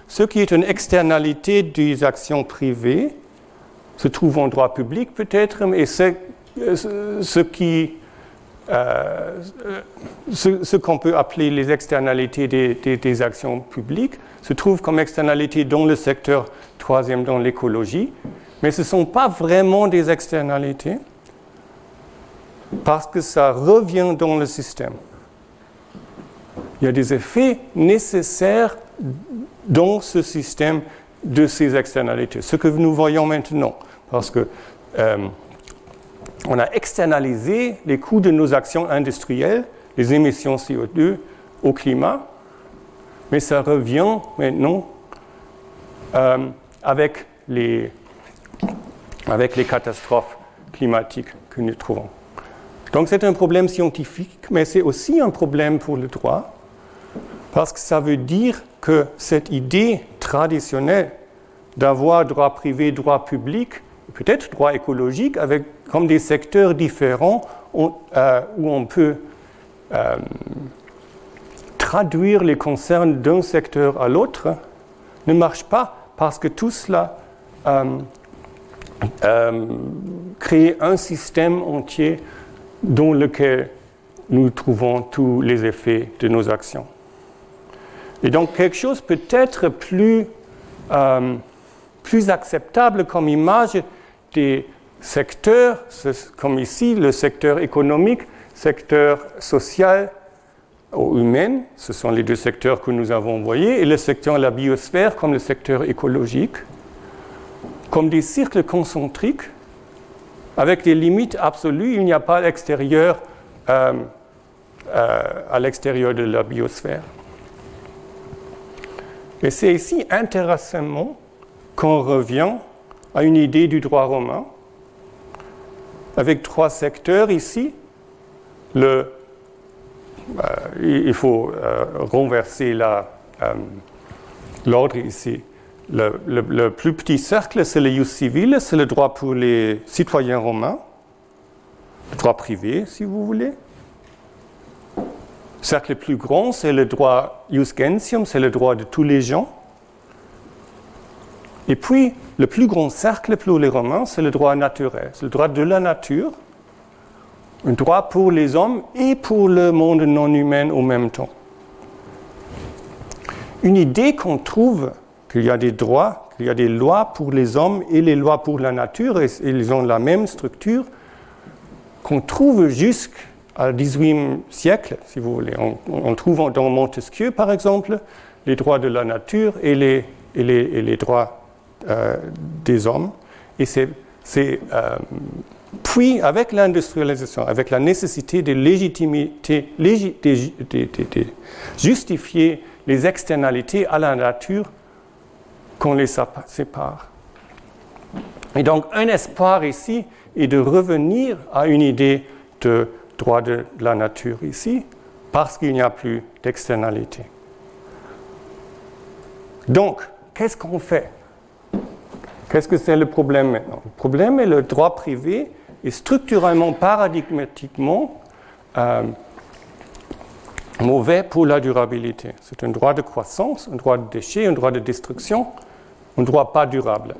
ce qui est une externalité des actions privées se trouve en droit public peut-être, mais ce, ce qui euh, ce, qu'on peut appeler les externalités des, actions publiques se trouve comme externalités dans le secteur troisième, dans l'écologie, mais ce ne sont pas vraiment des externalités parce que ça revient dans le système. Il y a des effets nécessaires dans ce système de ces externalités, ce que nous voyons maintenant, parce que euh, on a externalisé les coûts de nos actions industrielles, les émissions CO2 au climat, mais ça revient maintenant euh, avec, les, avec les catastrophes climatiques que nous trouvons. Donc c'est un problème scientifique, mais c'est aussi un problème pour le droit, parce que ça veut dire que cette idée traditionnelle d'avoir droit privé, droit public, peut-être droit écologique, avec comme des secteurs différents où, euh, on peut euh, traduire les concerns d'un secteur à l'autre, ne marche pas parce que tout cela euh, crée un système entier dans lequel nous trouvons tous les effets de nos actions. Et donc quelque chose peut-être plus, plus acceptable comme image des secteurs, comme ici le secteur économique, secteur social ou humain, ce sont les deux secteurs que nous avons envoyés, et le secteur de la biosphère comme le secteur écologique, comme des cercles concentriques avec des limites absolues, il n'y a pas l'extérieur euh, euh, à l'extérieur de la biosphère. Et c'est ici intéressamment qu'on revient à une idée du droit romain, avec trois secteurs ici. Le, euh, il faut renverser l'ordre ici. Le, plus petit cercle, c'est le jus civil, c'est le droit pour les citoyens romains, le droit privé, si vous voulez. Le cercle plus grand, c'est le droit jus gentium, c'est le droit de tous les gens. Et puis, le plus grand cercle pour les Romains, c'est le droit naturel, c'est le droit de la nature, un droit pour les hommes et pour le monde non humain au même temps. Une idée qu'on trouve qu'il y a des droits, qu'il y a des lois pour les hommes et les lois pour la nature, et ils ont la même structure qu'on trouve jusqu'au XVIIIe siècle, si vous voulez. On, trouve dans Montesquieu, par exemple, les droits de la nature et les, et les, droits euh, des hommes. Et c'est, euh, Puis, avec l'industrialisation, avec la nécessité de légitimité, de justifier les externalités à la nature, qu'on les sépare. Et donc, un espoir ici est de revenir à une idée de droit de la nature ici, parce qu'il n'y a plus d'externalité. Donc, qu'est-ce qu'on fait? Qu'est-ce que c'est le problème maintenant? Le problème est le droit privé est structurellement, paradigmatiquement euh, mauvais pour la durabilité. C'est un droit de croissance, un droit de déchet, un droit de destruction, un droit pas durable.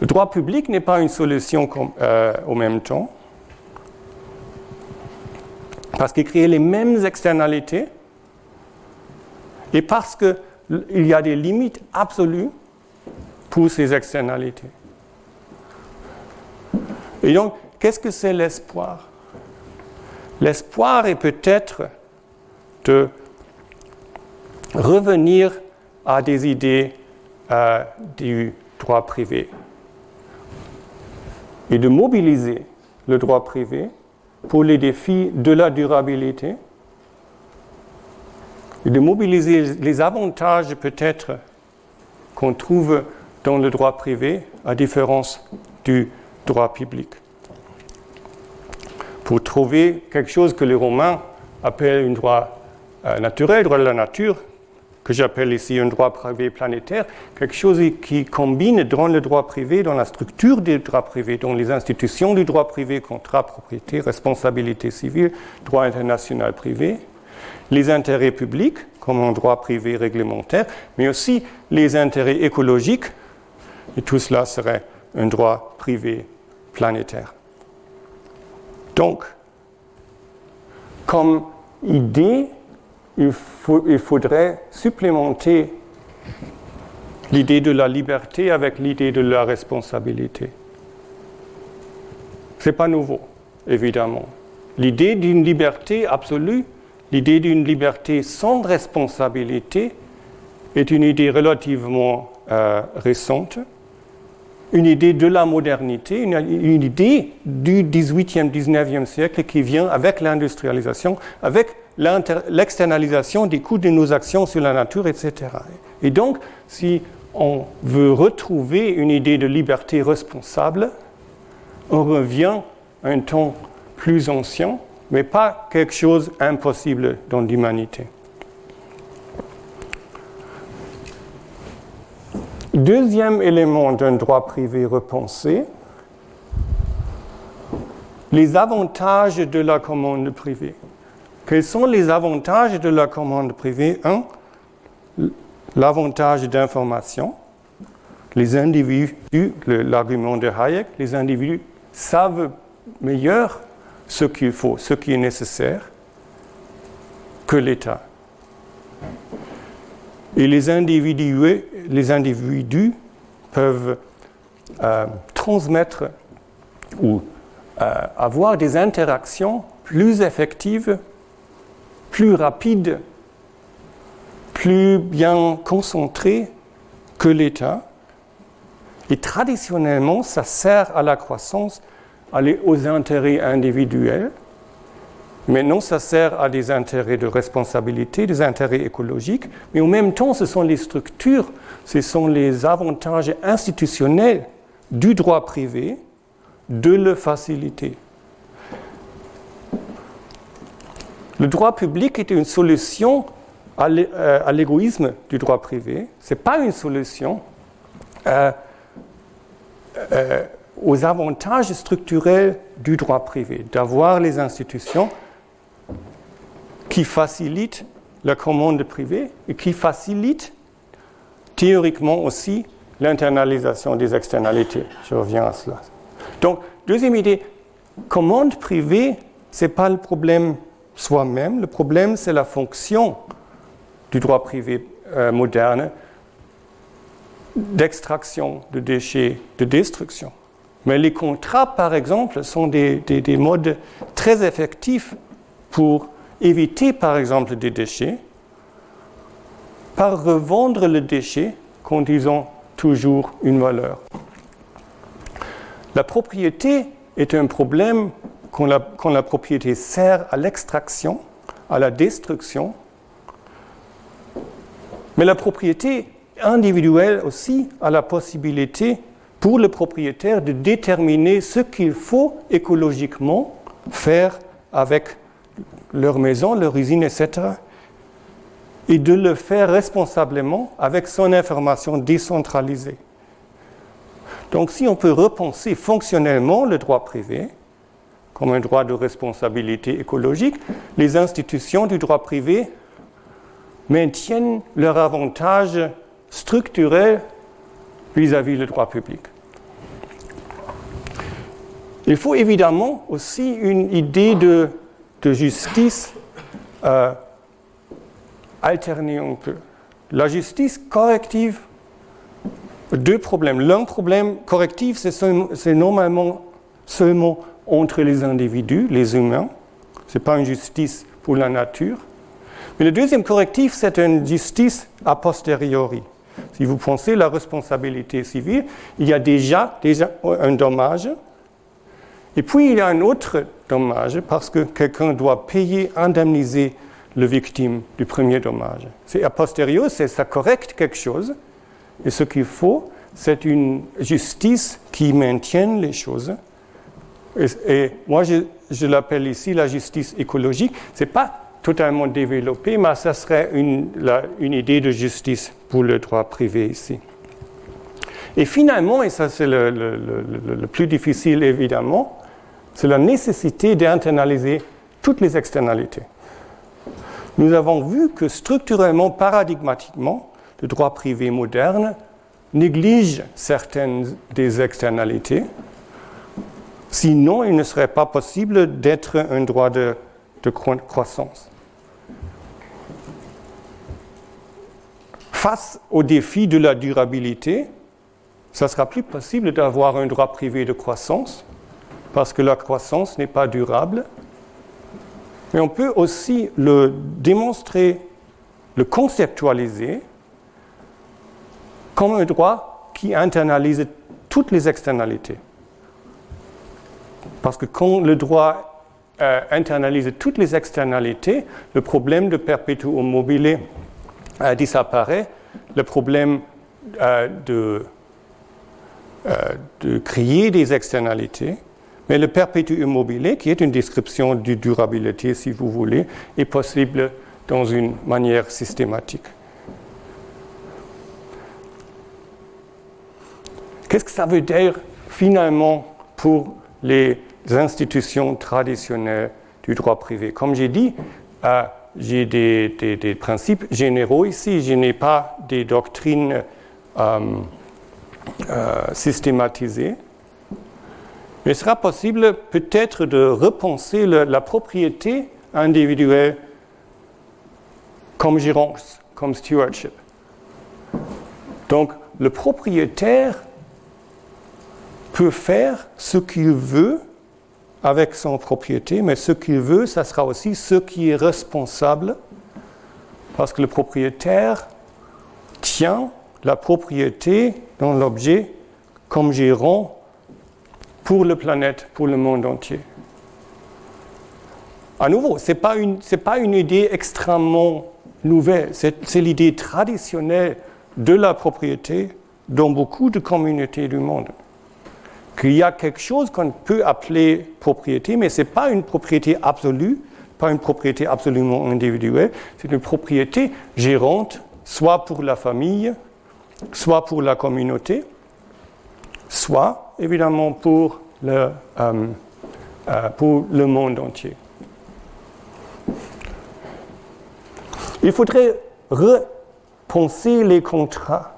Le droit public n'est pas une solution euh, au même temps, parce qu'il crée les mêmes externalités et parce qu'il y a des limites absolues pour ces externalités. Et donc, qu'est-ce que c'est l'espoir? L'espoir est peut-être de revenir à des idées euh, du droit privé et de mobiliser le droit privé pour les défis de la durabilité de mobiliser les avantages peut-être qu'on trouve dans le droit privé à différence du droit public. Pour trouver quelque chose que les Romains appellent un droit euh, naturel, droit de la nature, que j'appelle ici un droit privé planétaire, quelque chose qui combine dans le droit privé, dans la structure du droit privé, dans les institutions du droit privé, contrat, propriété, responsabilité civile, droit international privé, les intérêts publics, comme un droit privé réglementaire, mais aussi les intérêts écologiques, et tout cela serait un droit privé planétaire. Donc, comme idée, il, faudrait supplémenter l'idée de la liberté avec l'idée de la responsabilité. Ce n'est pas nouveau, évidemment. L'idée d'une liberté absolue, l'idée d'une liberté sans responsabilité est une idée relativement euh, récente une idée de la modernité, une, idée du 18e, 19e siècle qui vient avec l'industrialisation, avec l'externalisation des coûts de nos actions sur la nature, etc. Et donc, si on veut retrouver une idée de liberté responsable, on revient à un temps plus ancien, mais pas quelque chose d'impossible dans l'humanité. Deuxième élément d'un droit privé repensé, les avantages de la commande privée. Quels sont les avantages de la commande privée? Un, l'avantage d'information. Les individus, l'argument de Hayek, les individus savent meilleur ce qu'il faut, ce qui est nécessaire que l'État. Et les individus, peuvent euh, transmettre ou euh, avoir des interactions plus effectives, plus rapides, plus bien concentrées que l'État. Et traditionnellement, ça sert à la croissance, aux intérêts individuels, Maintenant, ça sert à des intérêts de responsabilité, des intérêts écologiques, mais en même temps, ce sont les structures, ce sont les avantages institutionnels du droit privé de le faciliter. Le droit public est une solution à euh, l'égoïsme du droit privé. Ce n'est pas une solution euh, euh, aux avantages structurels du droit privé, d'avoir les institutions qui facilite la commande privée et qui facilite théoriquement aussi l'internalisation des externalités. Je reviens à cela. Donc, deuxième idée, commande privée, ce n'est pas le problème soi-même, le problème c'est la fonction du droit privé euh, moderne d'extraction de déchets, de destruction. Mais les contrats, par exemple, sont des, des modes très effectifs pour éviter par exemple des déchets par revendre le déchet quand ils toujours une valeur. La propriété est un problème quand la, quand la propriété sert à l'extraction, à la destruction. Mais la propriété individuelle aussi a la possibilité pour le propriétaire de déterminer ce qu'il faut écologiquement faire avec leur maison, leur usine, etc. Et de le faire responsablement avec son information décentralisée. Donc si on peut repenser fonctionnellement le droit privé comme un droit de responsabilité écologique, les institutions du droit privé maintiennent leur avantage structurel vis-à-vis du droit public. Il faut évidemment aussi une idée de, justice euh, alternée un peu. La justice corrective, deux problèmes. L'un problème correctif, c'est normalement seulement entre les individus, les humains. Ce n'est pas une justice pour la nature. Mais le deuxième correctif, c'est une justice a posteriori. Si vous pensez la responsabilité civile, il y a déjà, déjà un dommage. Et puis il y a un autre dommage parce que quelqu'un doit payer, indemniser le victime du premier dommage. C'est a posteriori, c'est ça correcte quelque chose. Et ce qu'il faut, c'est une justice qui maintienne les choses. Et, moi, je, l'appelle ici la justice écologique. Ce n'est pas totalement développé, mais ça serait une, une, idée de justice pour le droit privé ici. Et finalement, et ça c'est le, le, plus difficile évidemment, c'est la nécessité d'internaliser toutes les externalités. Nous avons vu que structurellement, paradigmatiquement, le droit privé moderne néglige certaines des externalités, sinon il ne serait pas possible d'être un droit de, croissance. Face au défi de la durabilité, ça sera plus possible d'avoir un droit privé de croissance parce que la croissance n'est pas durable. Mais on peut aussi le démontrer, le conceptualiser comme un droit qui internalise toutes les externalités. Parce que quand le droit euh, internalise toutes les externalités, le problème de perpétuum mobile euh, disparaît, le problème euh, euh, de, créer des externalités, mais le perpétuum mobile, qui est une description de durabilité, si vous voulez, est possible dans une manière systématique. Qu'est-ce que ça veut dire finalement pour les institutions traditionnelles du droit privé? Comme j'ai dit, j'ai des, principes généraux ici, je n'ai pas des doctrines euh, euh, systématisées. Il sera possible peut-être de repenser la propriété individuelle comme gérance, comme stewardship. Donc le propriétaire peut faire ce qu'il veut avec son propriété, mais ce qu'il veut, ça sera aussi ce qui est responsable, parce que le propriétaire tient la propriété dans l'objet comme gérant pour la planète, pour le monde entier. À nouveau, ce n'est pas, pas, une idée extrêmement nouvelle, c'est l'idée traditionnelle de la propriété dans beaucoup de communautés du monde. Qu'il y a quelque chose qu'on peut appeler propriété, mais ce n'est pas une propriété absolue, pas une propriété absolument individuelle, c'est une propriété gérante, soit pour la famille, soit pour la communauté, soit évidemment pour le, euh, euh, pour le monde entier. Il faudrait repenser les contrats.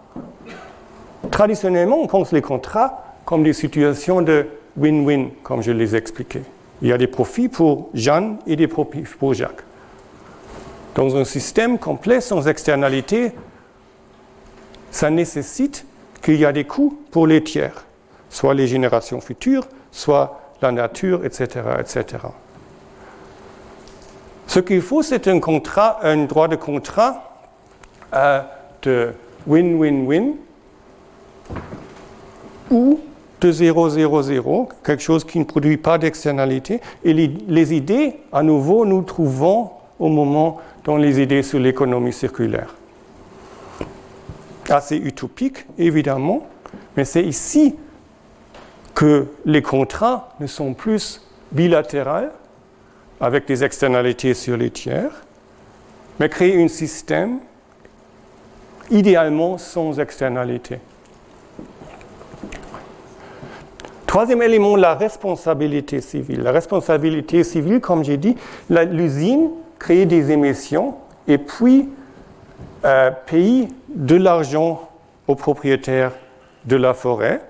Traditionnellement, on pense les contrats comme des situations de win-win, comme je les ai expliquées. Il y a des profits pour Jeanne et des profits pour Jacques. Dans un système complet sans externalité, ça nécessite qu'il y a des coûts pour les tiers, soit les générations futures, soit la nature, etc. etc. Ce qu'il faut, c'est un contrat, un droit de contrat euh, de win-win-win, ou de 0, 0, 0, quelque chose qui ne produit pas d'externalité. Et les, les, idées, à nouveau, nous trouvons au moment dans les idées sur l'économie circulaire. Assez utopique, évidemment, mais c'est ici que les contrats ne sont plus bilatéraux, avec des externalités sur les tiers, mais créer un système idéalement sans externalité. Troisième élément, la responsabilité civile. La responsabilité civile, comme j'ai dit, l'usine crée des émissions et puis euh, paye de l'argent aux propriétaires de la forêt.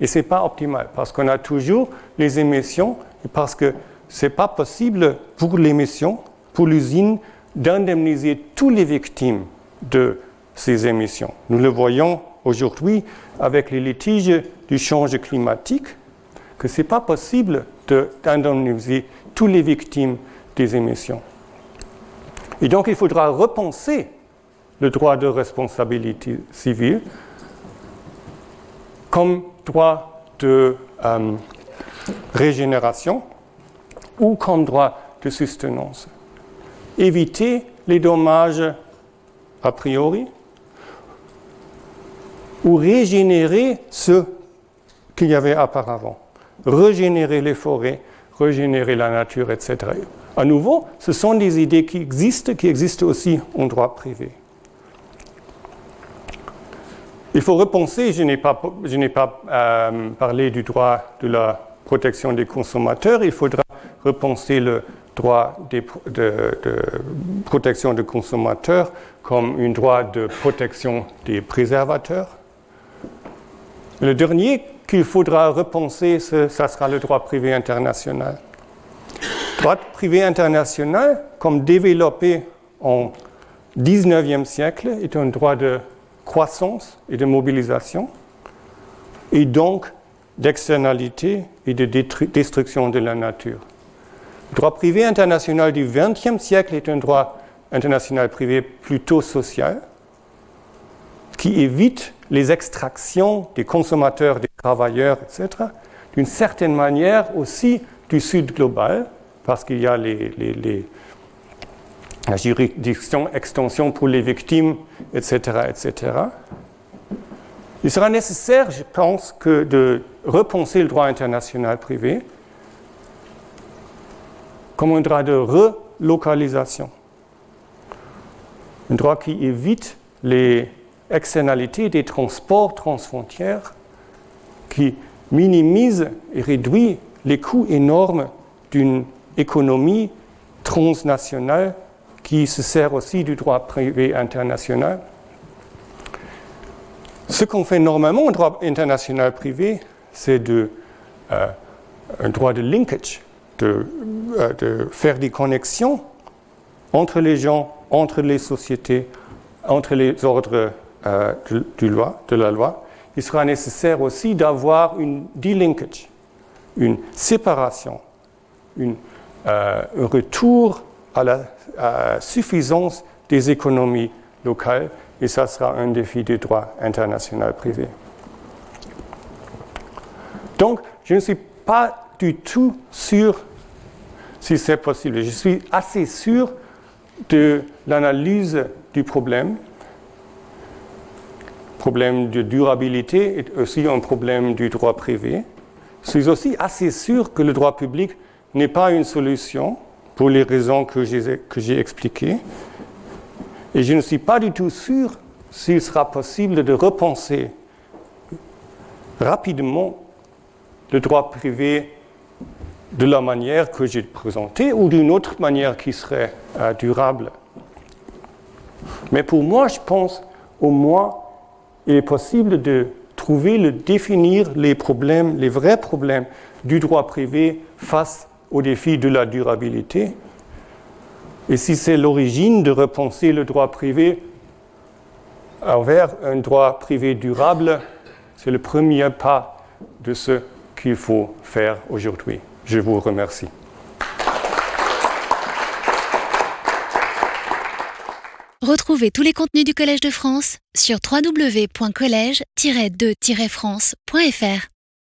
Et ce n'est pas optimal parce qu'on a toujours les émissions et parce que ce n'est pas possible pour l'émission, pour l'usine, d'indemniser toutes les victimes de ces émissions. Nous le voyons aujourd'hui avec les litiges du changement climatique, que ce n'est pas possible d'indemniser toutes les victimes des émissions. Et donc il faudra repenser le droit de responsabilité civile comme droit de euh, régénération ou comme droit de sustenance. Éviter les dommages a priori ou régénérer ce qu'il y avait auparavant. Régénérer les forêts, régénérer la nature, etc. À nouveau, ce sont des idées qui existent, qui existent aussi en droit privé. Il faut repenser, je n'ai pas, euh, parlé du droit de la protection des consommateurs, il faudra repenser le droit de, protection des consommateurs comme un droit de protection des préservateurs. Le dernier qu'il faudra repenser, ce sera le droit privé international. Droit privé international, comme développé en 19e siècle, est un droit de croissance et de mobilisation, et donc d'externalité et de destruction de la nature. Le droit privé international du XXe siècle est un droit international privé plutôt social, qui évite les extractions des consommateurs, des travailleurs, etc., d'une certaine manière aussi du Sud global, parce qu'il y a les, les, la juridiction, extension pour les victimes, etc., etc. Il sera nécessaire, je pense, de repenser le droit international privé comme un droit de relocalisation. Un droit qui évite les externalités des transports transfrontières, qui minimise et réduit les coûts énormes d'une économie transnationale qui se sert aussi du droit privé international. Ce qu'on fait normalement au droit international privé, c'est de, euh, un droit de linkage, de, euh, de, faire des connexions entre les gens, entre les sociétés, entre les ordres euh, de, loi, de la loi. Il sera nécessaire aussi d'avoir une delinkage, une séparation, un retour à la suffisance des économies locales, et ça sera un défi du droit international privé. Donc, je ne suis pas du tout sûr si c'est possible. Je suis assez sûr de l'analyse du problème. Problème de durabilité est aussi un problème du droit privé. Je suis aussi assez sûr que le droit public n'est pas une solution pour les raisons que j'ai expliquées. Et je ne suis pas du tout sûr s'il sera possible de repenser rapidement le droit privé de la manière que j'ai présenté ou d'une autre manière qui serait euh, durable. Mais pour moi, je pense au moins il est possible de trouver, de définir les problèmes, les vrais problèmes du droit privé face au défi de la durabilité. Et si c'est l'origine de repenser le droit privé envers un droit privé durable, c'est le premier pas de ce qu'il faut faire aujourd'hui. Je vous remercie. Retrouvez tous les contenus du Collège de France sur www.colège-2-france.fr.